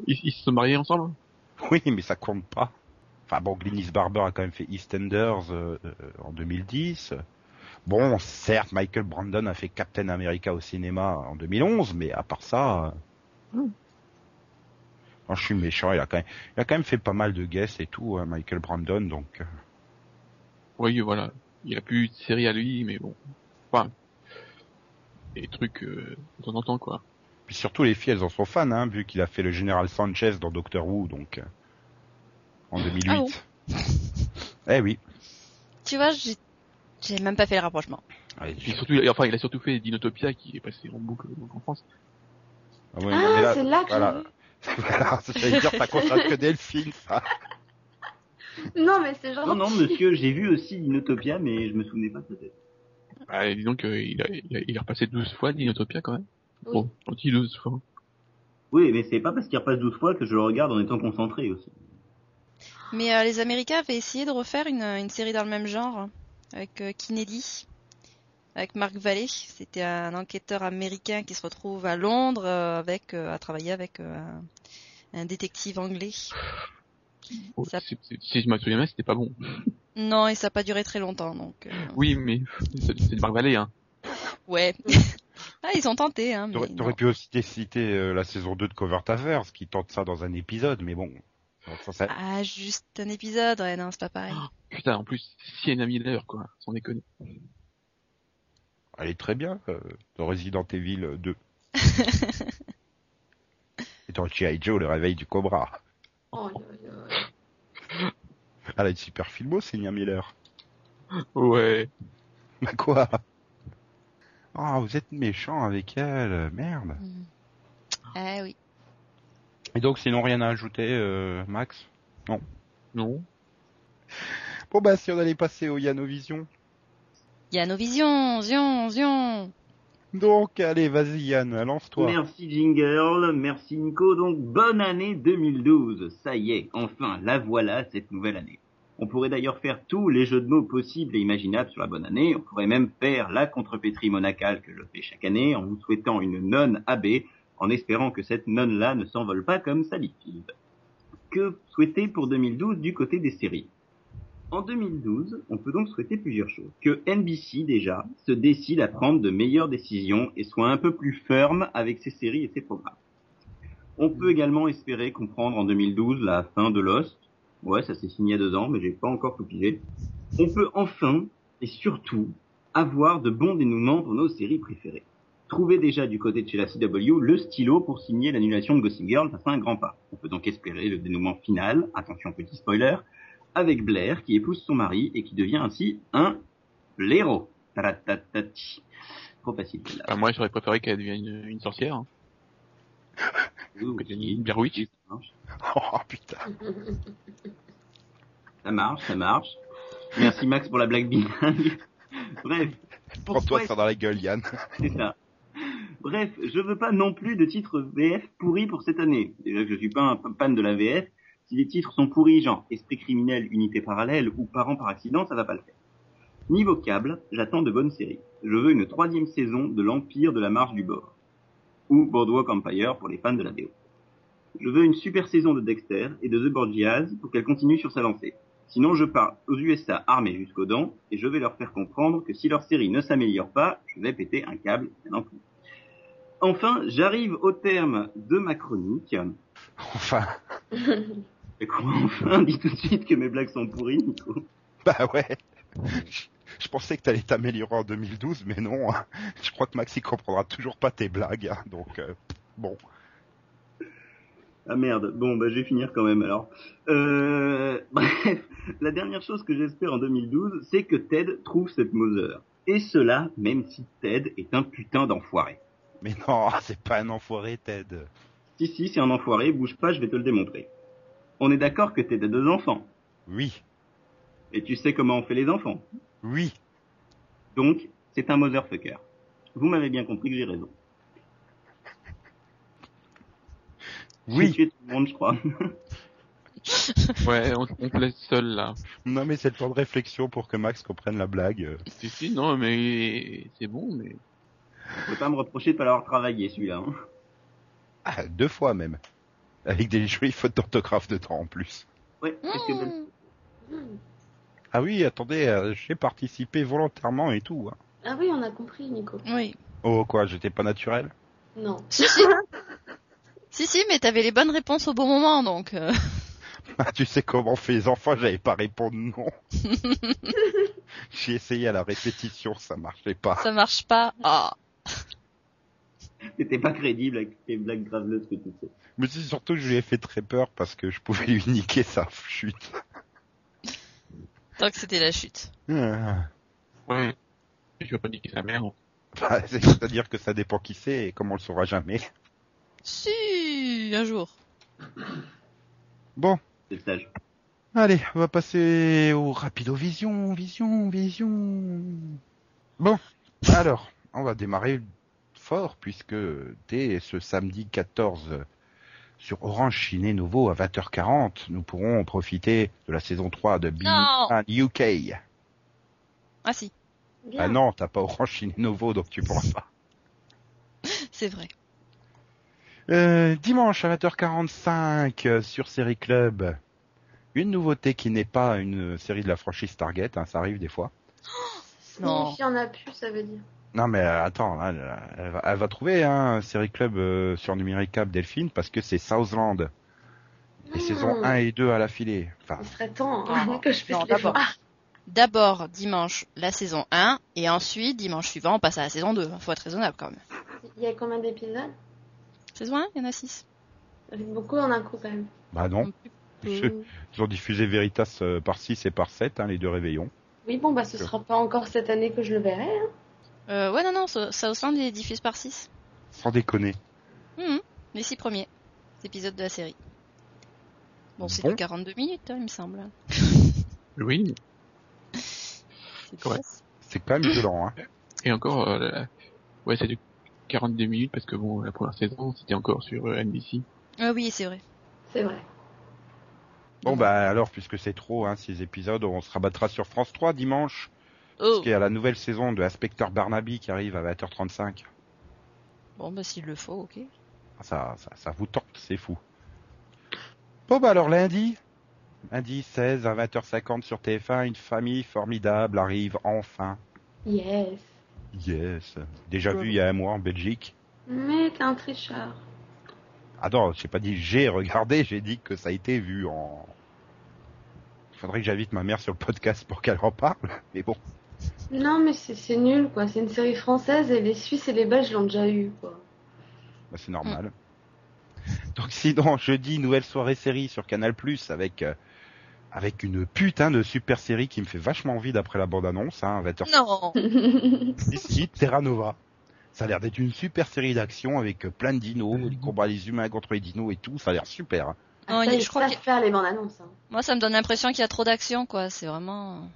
Ils, ils se sont mariés ensemble? Oui, mais ça compte pas. Enfin bon, Glynis Barber a quand même fait EastEnders euh, euh, en 2010. Bon, certes, Michael Brandon a fait Captain America au cinéma en 2011, mais à part ça, euh, Hmm. non, je suis méchant. Il a quand même, il a quand même fait pas mal de guests et tout, hein, Michael Brandon. Donc, Oui, voilà. Il a plus de série à lui, mais bon. Enfin, des trucs euh, de temps en temps, quoi. puis surtout les filles, elles en sont fans, hein, vu qu'il a fait le général Sanchez dans Doctor Who, donc euh, en 2008. Ah bon eh oui. Tu vois, j'ai j'ai même pas fait le rapprochement. Allez, Puis surtout, enfin, il a surtout fait Dinotopia qui est passé en boucle donc en France. Ah ouais, Ah, mais là- c'est là que voilà. voilà, j'allais dire, ça concerne que Delphine, ça. Non, mais c'est genre. Non, non, monsieur, j'ai vu aussi Dinotopia, mais je me souvenais pas de tête. Bah, dis donc, euh, il, a, il, a, il a repassé 12 fois Dinotopia quand même. Oui. Bon, gentil 12 fois. Oui, mais c'est pas parce qu'il repasse 12 fois que je le regarde en étant concentré aussi. Mais euh, les Américains avaient essayé de refaire une, une série dans le même genre, avec euh, Kennedy, avec Mark Valley. C'était un enquêteur américain qui se retrouve à Londres euh, avec, euh, à travailler avec euh, un, un détective anglais. Oh, Ça- si je me souviens bien, c'était pas bon. Non, et ça n'a pas duré très longtemps, donc. euh, Oui, mais c'est de Marc hein. Ouais. ah, ils ont tenté, hein. T'aurais, pu aussi citer euh, la saison 2 de Covert Affairs, qui tente ça dans un épisode, mais bon. Donc ça, ça- Ah, juste un épisode, ouais, non, c'est pas pareil. Putain, en plus, Sienna Miller, quoi. Sans déconner. Elle est très bien, euh, dans Resident Evil 2. Et dans G.I. Joe, le réveil du cobra. Oh, là, là. Elle a une super filmo, Senia Miller. Ouais. Bah quoi? Ah, vous êtes méchant avec elle, merde. Hmm. Ah oui. Et donc, sinon, rien à ajouter, euh, Max? Non. Bon bah, si on allait passer au Yanovision. Yanovision, zion, zion. Donc, allez, vas-y Yann, lance-toi. Merci Jingle, merci Nico. Donc bonne année 2012. Ça y est, enfin, la voilà cette nouvelle année. On pourrait d'ailleurs faire tous les jeux de mots possibles et imaginables sur la bonne année. On pourrait même faire la contrepétrie monacale que je fais chaque année en vous souhaitant une nonne abbé, en espérant que cette nonne-là ne s'envole pas comme Salifield. Que souhaiter pour 2012 du côté des séries? En 2012, on peut donc souhaiter plusieurs choses. Que NBC déjà se décide à prendre de meilleures décisions et soit un peu plus ferme avec ses séries et ses programmes. On peut également espérer comprendre en 2012 la fin de Lost. Ouais, ça s'est signé a deux ans, mais j'ai pas encore tout pigé. On peut enfin, et surtout, avoir de bons dénouements pour nos séries préférées. Trouver déjà du côté de chez la CW le stylo pour signer l'annulation de Gossip Girl, ça serait un grand pas. On peut donc espérer le dénouement final, attention petit spoiler, avec Blair qui épouse son mari et qui devient ainsi un blaireau. Taratatati. Trop facile. Bah, moi, j'aurais préféré qu'elle devienne une, une sorcière. Hein. Devienne une Blair Witch. ça marche. Oh putain. Ça marche, ça marche. Merci Max pour la blague bilingue. Bref. Prends-toi ça dans la gueule Yann. C'est ça. Bref, je veux pas non plus de titres VF pourris pour cette année. Déjà que je suis pas un fan de la VF. Si les titres sont pourris, genre Esprit criminel, Unité parallèle ou Parents par accident, ça va pas le faire. Niveau câble, j'attends de bonnes séries. Je veux une troisième saison de l'Empire de la Marche du Bord. Ou Boardwalk Empire pour les fans de la VO. Je veux une super saison de Dexter et de The Borgias pour qu'elle continue sur sa lancée. Sinon, je pars aux USA armé jusqu'aux dents et je vais leur faire comprendre que si leur série ne s'améliore pas, je vais péter un câble, bien entendu. Enfin, j'arrive au terme de ma chronique. Enfin, Et quoi, enfin, dis tout de suite que mes blagues sont pourries, Nico. bah ouais. Je- Je pensais que t'allais t'améliorer en 2012, mais non. hein. Je crois que Maxi comprendra toujours pas tes blagues, hein, donc euh, bon. Ah merde, bon bah je vais finir quand même alors. Euh, bref, la dernière chose que j'espère en 2012, c'est que Ted trouve cette Mother. Et cela, même si Ted est un putain d'enfoiré. Mais non, c'est pas un enfoiré, Ted. Si si, c'est un enfoiré, bouge pas, je vais te le démontrer. On est d'accord que Ted a deux enfants. Oui, Et tu sais comment on fait les enfants. oui. Donc, c'est un motherfucker. Vous m'avez bien compris que j'ai raison. J'ai Oui. tué tout le monde, je crois. Ouais, on, on te laisse seul là. Non, mais c'est le temps de réflexion pour que Max comprenne la blague. Si, si, non, mais c'est bon, mais. Pouvez pas me reprocher de pas l'avoir travaillé celui-là. Hein. Ah, deux fois même. Avec des jolies fautes d'orthographe dedans en plus. Ouais, Mmh. Ah oui, attendez, euh, j'ai participé volontairement et tout. hein. Ah oui, on a compris, Nico. Oui. Oh quoi, j'étais pas naturel? Non. Si, si. si, si, mais t'avais les bonnes réponses au bon moment, donc. euh, Ah, Tu sais comment on fait les enfants, j'avais pas répondu non. j'ai essayé à la répétition, ça marchait pas. ça marche pas. Ah. T'étais pas crédible avec tes blagues graveleuses que tu sais. Mais c'est surtout que je lui ai fait très peur parce que je pouvais lui niquer sa chute. Tant que c'était la chute. Ah. Ouais. Je vais pas niquer sa mère. Bah, C'est-à-dire que ça dépend qui c'est et comme on le saura jamais. Si, un jour. Bon, C'est le stage. allez, on va passer au rapido vision, vision, vision. Bon, alors, on va démarrer fort puisque dès ce samedi 14 sur Orange Ciné Nouveau à 20h40, nous pourrons profiter de la saison 3 de an UK. Ah si, Bien. Ah non, t'as pas Orange Ciné Nouveau donc tu pourras pas. c'est vrai. Euh, dimanche à 20h45 euh, sur Série Club, une nouveauté qui n'est pas une série de la franchise Target, hein, ça arrive des fois. Non. En a plus, ça veut dire. Non mais euh, attends, là, elle, va, elle va trouver un hein, Série Club euh, sur Numéricable Delphine parce que c'est Southland. Les Mmh. saisons 1 et 2 à l'affilée. Enfin, Il serait temps hein, que je puisse non, les d'abord. voir. D'abord, dimanche, la saison 1, et ensuite, dimanche suivant, on passe à la saison 2. Faut être raisonnable quand même. Il y a combien d'épisodes? Saison 1, il y en a 6. Ça fait beaucoup en un coup quand même. bah non. Ils ont diffusé Veritas euh, par 6 et par 7, hein, les deux réveillons. Oui, bon, bah ce sera pas encore cette année que je le verrai. Hein. Euh, ouais, non, non, Southland est diffusé par 6. Sans déconner. Mhm, Les 6 premiers épisodes de la série. Bon, c'est Bon. de 42 minutes, hein, il me semble. Oui. C'est Ouais. quand même violent. Hein. Et encore, euh, la- ouais, c'est du 42 minutes parce que bon, la première saison, c'était encore sur euh, NBC. Ah oui, c'est vrai. C'est vrai. Bon bah alors, puisque c'est trop, hein, ces épisodes, on se rabattra sur France 3 dimanche. Oh. Parce qu'il y a la nouvelle saison de Inspecteur Barnaby qui arrive à 20h35. Bon, bah s'il le faut, ok. Ça, ça, ça vous tente, c'est fou. Bon bah alors lundi, lundi 16 à 20h50 sur TF1, une famille formidable arrive enfin. Yes. Yes. Déjà vu il y a un mois en Belgique. Mais t'es un tricheur. Ah non, j'ai pas dit j'ai regardé, j'ai dit que ça a été vu en... Il faudrait que j'invite ma mère sur le podcast pour qu'elle en parle, mais bon. Non, mais c'est nul, quoi. C'est une série française et les Suisses et les Belges l'ont déjà eu, quoi. Bah, c'est normal. Donc sinon, jeudi, nouvelle soirée série sur Canal+, avec euh, avec une putain de super série qui me fait vachement envie d'après la bande-annonce, hein, 20h. Non Ici, Terra Nova. Ça a l'air d'être une super série d'action avec euh, plein de dinos, les combats des humains contre les dinos et tout, ça a l'air super. hein. Non, Ah, il je crois qu'il faire les bandes annonces. Hein. Moi, ça me donne l'impression qu'il y a trop d'action, quoi. C'est vraiment...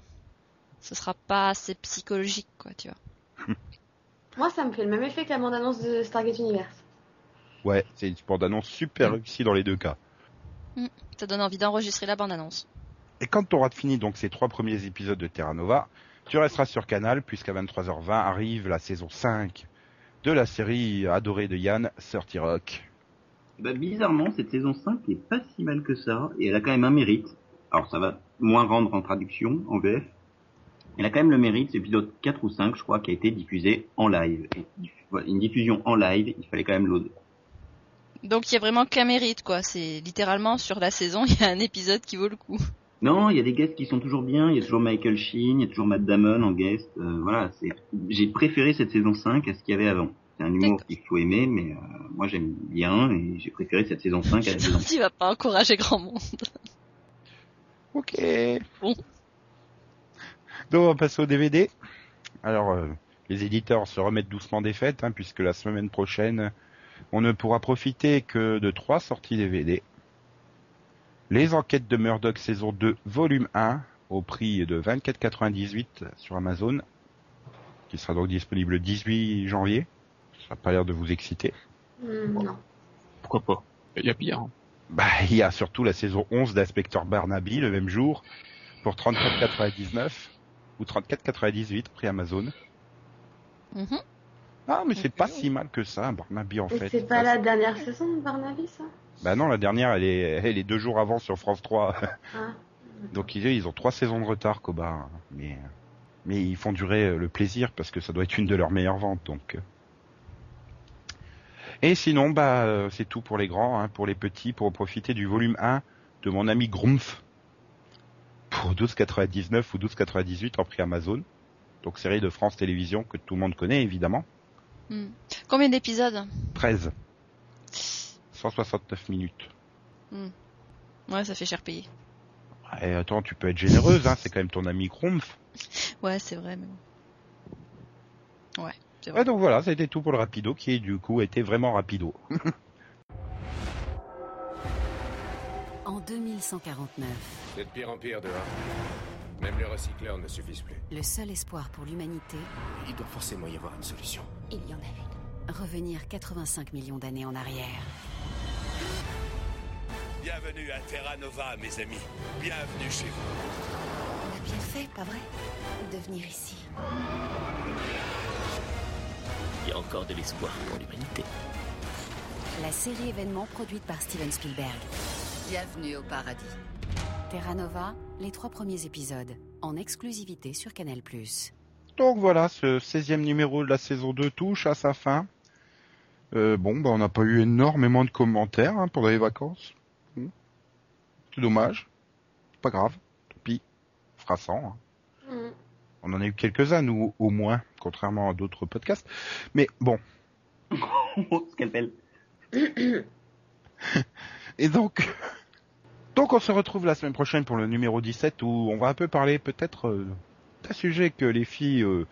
Ce sera pas assez psychologique, quoi, tu vois. Moi, ça me fait le même effet que la bande-annonce de Stargate Universe. Ouais, c'est une bande-annonce super réussie dans les deux cas. Ça donne envie d'enregistrer la bande-annonce. Et quand tu auras fini donc ces trois premiers épisodes de Terra Nova, tu resteras sur Canal puisqu'à 23h20 arrive la saison 5 de la série adorée de Yann, 30 Rock. Bah, bizarrement, cette saison 5 est pas si mal que ça, et elle a quand même un mérite. Alors ça va moins rendre en traduction, en VF. Elle a quand même le mérite, c'est épisode 4 ou 5, je crois, qui a été diffusé en live. Et diff- voilà, une diffusion en live, il fallait quand même l'aude. Donc il y a vraiment qu'un mérite, quoi. C'est littéralement sur la saison, il y a un épisode qui vaut le coup. Non, il y a des guests qui sont toujours bien, il y a toujours Michael Sheen, il y a toujours Matt Damon en guest, euh, voilà, c'est, j'ai préféré cette saison 5 à ce qu'il y avait avant. C'est un humour D'accord. qu'il faut aimer, mais euh, moi j'aime bien, et j'ai préféré cette saison 5 à la saison Tu vas pas encourager grand monde. Ok. Bon. Donc on va passer au DVD. Alors euh, les éditeurs se remettent doucement des fêtes, hein, puisque la semaine prochaine, on ne pourra profiter que de trois sorties DVD. Les enquêtes de Murdoch saison 2 volume 1 au prix de 24,98 sur Amazon, qui sera donc disponible le 18 janvier. Ça n'a pas l'air de vous exciter. Hmm, non. Pourquoi pas? Il y a pire. hein. Bah, il y a surtout la saison 11 d'Inspecteur Barnaby le même jour pour 34,99 ou 34,98 prix Amazon. Mhm. Ah, mais c'est pas si mal que ça, Barnaby en Et fait. c'est pas la dernière saison de Barnaby, ça? Bah non, la dernière, elle est, elle est deux jours avant sur France 3. Ah. Donc ils, ils ont trois saisons de retard, Koba. Mais, mais ils font durer le plaisir parce que ça doit être une de leurs meilleures ventes, donc. euh. Et sinon, bah, euh, c'est tout pour les grands, hein, pour les petits, pour profiter du volume 1 de mon ami Grumpf pour 12,99 ou 12,98 en prix Amazon. Donc série de France Télévisions que tout le monde connaît évidemment. Hmm. Combien d'épisodes? 13. 169 minutes. Ouais, ça fait cher payer. Et attends, tu peux être généreuse, hein, c'est quand même ton ami Grumpf. Ouais, c'est vrai, mais bon. Ouais, c'est vrai. Ouais, donc voilà, ça a été tout pour le rapido, qui du coup était vraiment rapido. En 2149, C'est de pire en pire dehors. Même les recycleurs ne suffisent plus. le seul espoir pour l'humanité, Il doit forcément y avoir une solution. il y en a une. Revenir 85 millions d'années en arrière. Bienvenue à Terra Nova, mes amis. Bienvenue chez vous. On a bien fait, pas vrai? De venir ici. Il y a encore de l'espoir pour l'humanité. La série événement produite par Steven Spielberg. Bienvenue au paradis. Terra Nova, les trois premiers épisodes, en exclusivité sur Canal+. Donc voilà, ce 16e numéro de la saison 2 touche à sa fin. Euh, bon, bah on n'a pas eu énormément de commentaires hein, pendant les vacances. Hmm. C'est dommage. Pas grave. Tant pis. On fera 100. hein. Hmm. On en a eu quelques-uns, nous, au moins, contrairement à d'autres podcasts. Mais bon. Et donc, donc on se retrouve la semaine prochaine pour le numéro 17 où on va un peu parler peut-être euh, d'un sujet que les filles euh,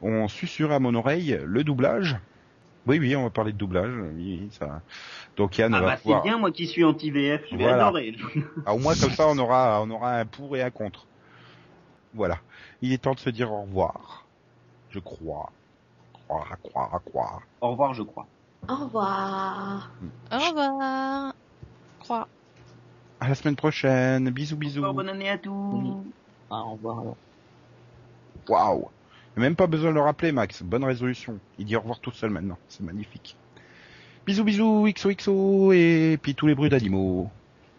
ont susurré à mon oreille, le doublage. Oui, oui, on va parler de doublage. Oui, oui, ça. Donc Yann Ah va bah c'est bien, moi qui suis anti-VF, je vais Voilà. adorer. Ah, au moins comme ça, on aura, on aura un pour et un contre. Voilà. Il est temps de se dire au revoir. Je crois. Croire, croire, croire. Au revoir, je crois. Au revoir. Au revoir. Croix. À la semaine prochaine. Bisous, bisous. revoir, bonne année à tous. Ah, au revoir alors. Waouh. Il n'y a Même pas besoin de le rappeler, Max. Bonne résolution. Il dit au revoir tout seul maintenant. C'est magnifique. Bisous, bisous, XOXO, et puis tous les bruits d'animaux.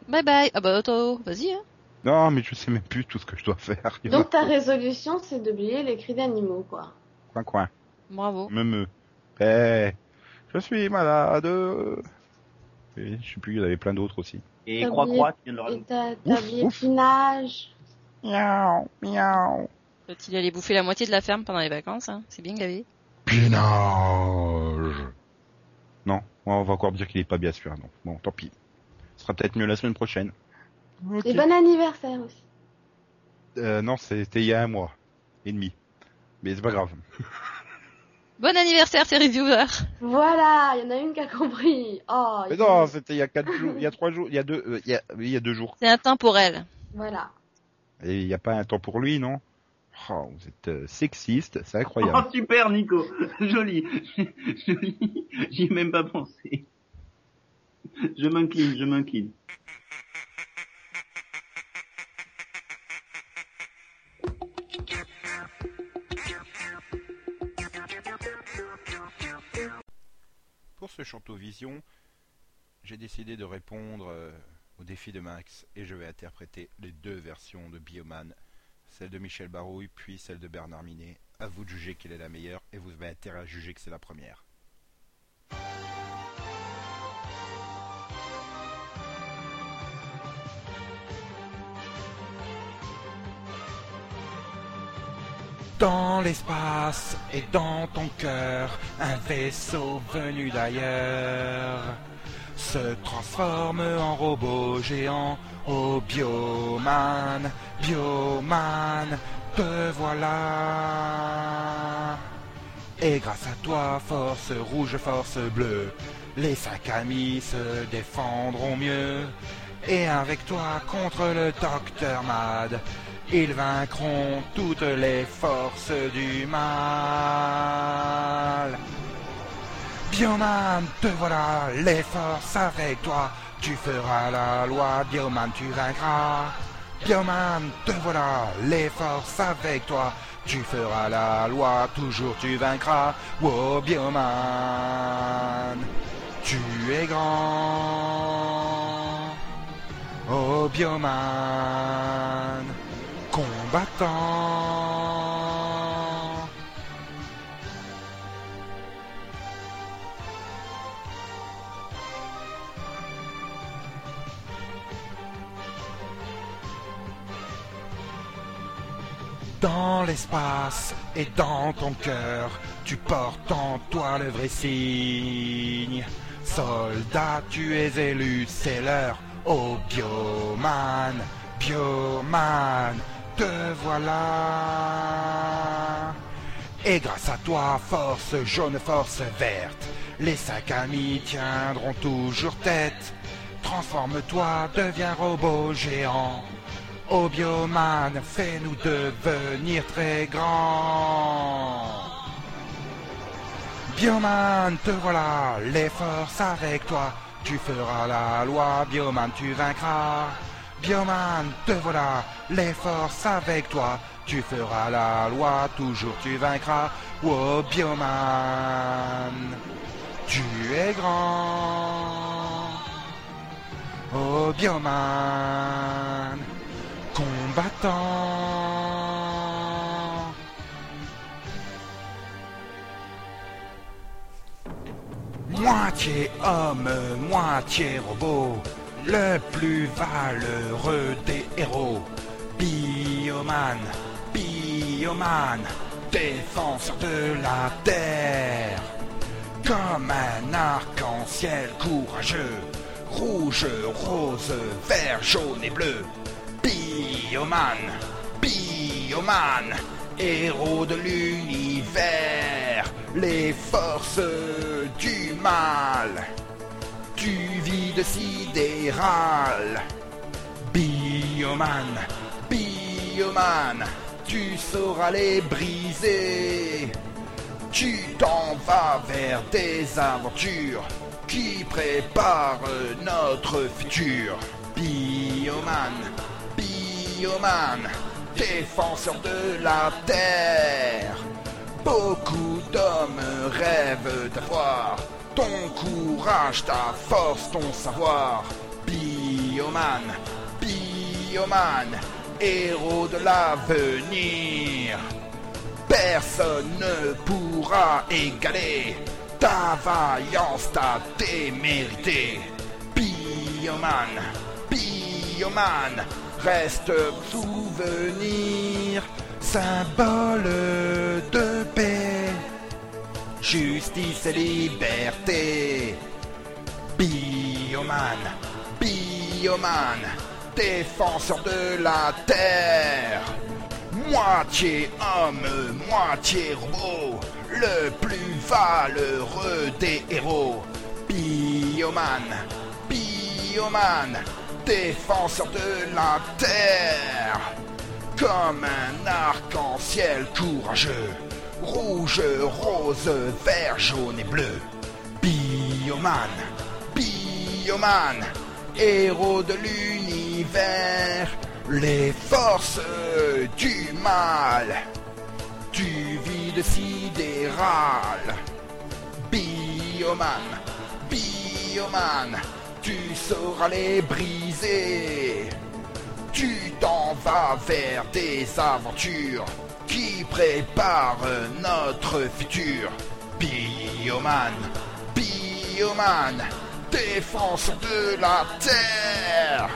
Bye bye. Ah bah, Otto, vas-y, hein. Non, mais je sais même plus tout ce que je dois faire. Il Donc ta résolution, c'est d'oublier les cris d'animaux, quoi. Coin, coin. Bravo. Même Eh, je suis malade. Et je sais plus, il y en avait plein d'autres aussi. Et croix-croix, tu viens de le Et rajouter. t'as t'as Ouf, oublié ouf. qui nage. Miaou, miaou. Peut-être il allait bouffer la moitié de la ferme pendant les vacances, hein? C'est bien gavé. Pinage. Non, on va encore dire qu'il est pas bien sûr. Non, bon, tant pis. Ce sera peut-être mieux la semaine prochaine. Et bon anniversaire aussi. Euh, non, c'était il y a un mois et demi. Mais c'est pas grave. Bon anniversaire, tes reviewers. Voilà, il y en a une qui a compris. Oh, Mais il- non, c'était il y a quatre jours, il y a trois jours, il y a deux, euh, il y a, oui, il y a deux jours. C'est intemporel. Voilà. Et il n'y a pas un temps pour lui, non? Oh, vous êtes euh, sexiste, c'est Oh, incroyable. super, Nico. Joli. Joli. J'y ai même pas pensé. Je m'incline, je m'incline. Ce Chantovision, j'ai décidé de répondre euh, au défi de Max et je vais interpréter les deux versions de Bioman, celle de Michel Barouille puis celle de Bernard Minet. À vous de juger quelle est la meilleure et vous avez intérêt à juger que c'est la première. Dans l'espace et dans ton cœur, un vaisseau venu d'ailleurs se transforme en robot géant. Oh Bioman, Bioman, te voilà. Et grâce à toi, force rouge, force bleue, les cinq amis se défendront mieux. Et avec toi contre le docteur Mad, ils vaincront toutes les forces du mal. Bioman, te voilà, les forces avec toi, tu feras la loi, Bioman, tu vaincras. Bioman, te voilà, les forces avec toi, tu feras la loi, toujours tu vaincras. Oh Bioman, tu es grand. Oh Bioman, combattant. Dans l'espace et dans ton cœur, tu portes en toi le vrai signe. Soldat, tu es élu, c'est l'heure. Oh Bioman, Bioman, te voilà. Et grâce à toi, force jaune, force verte, les cinq amis tiendront toujours tête. Transforme-toi, deviens robot géant. Oh Bioman, fais-nous devenir très grands. Bioman, te voilà, les forces avec toi. Tu feras la loi, Bioman, tu vaincras. Bioman, te voilà, les forces avec toi. Tu feras la loi, toujours tu vaincras. Oh Bioman, tu es grand. Oh Bioman, combattant. Moitié homme, moitié robot, le plus valeureux des héros. Bioman, Bioman, défenseur de la terre. Comme un arc-en-ciel courageux, rouge, rose, vert, jaune et bleu. Bioman, Bioman, héros de l'univers, les forces du mal, du vide sidéral. Bioman, Bioman, tu sauras les briser. Tu t'en vas vers des aventures qui préparent notre futur. Bioman, Bioman, défenseur de la terre. Beaucoup d'hommes rêvent d'avoir ton courage, ta force, ton savoir. Bioman, Bioman, héros de l'avenir. Personne ne pourra égaler ta vaillance, ta témérité. Bioman, Bioman, reste souvenir, symbole de paix, justice et liberté. Bioman, Bioman, défenseur de la terre. Moitié homme, moitié robot, le plus valeureux des héros. Bioman, Bioman, défenseur de la terre. comme un arc-en-ciel courageux, rouge, rose, vert, jaune et bleu. Bioman, Bioman, héros de l'univers, les forces du mal, du vide sidéral. Bioman, Bioman, tu sauras les briser. Tu t'en vas vers des aventures qui préparent notre futur. Bioman, Bioman, défense de la terre.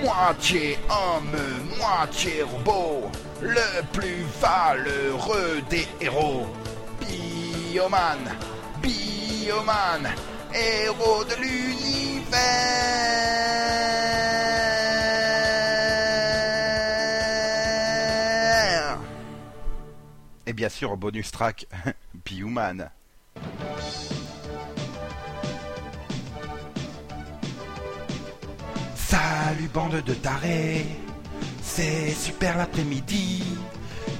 Moitié homme, moitié robot, le plus valeureux des héros. Bioman, Bioman, héros de l'univers. Et bien sûr, bonus track, Bioman. Salut bande de tarés, c'est super l'après-midi.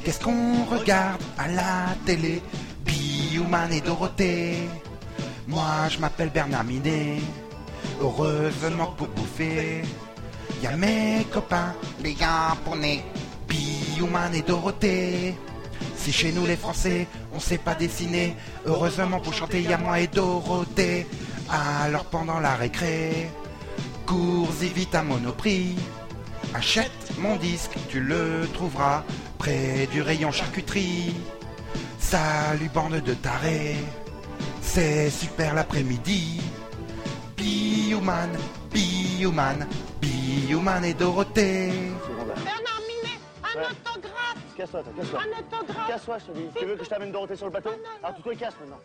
Qu'est-ce qu'on regarde à la télé? Bioman et Dorothée. Moi je m'appelle Bernard Minet. Heureusement pour bouffer, y a mes copains, les japonais. Bioman et Dorothée. Si chez nous les Français, on sait pas dessiner, heureusement pour chanter, y a moi et Dorothée. Alors pendant la récré, cours y vite à Monoprix. Achète mon disque, tu le trouveras près du rayon charcuterie. Salut bande de tarés, c'est super l'après-midi. Bioman, Bioman, Bioman et Dorothée. Bernard Minet, un Ouais. autographe Casse-toi, toi, casse-toi. Un autographe Casse-toi, je te dis. Tu veux que je t'amène Dorothée sur le bateau Alors tu te casses maintenant.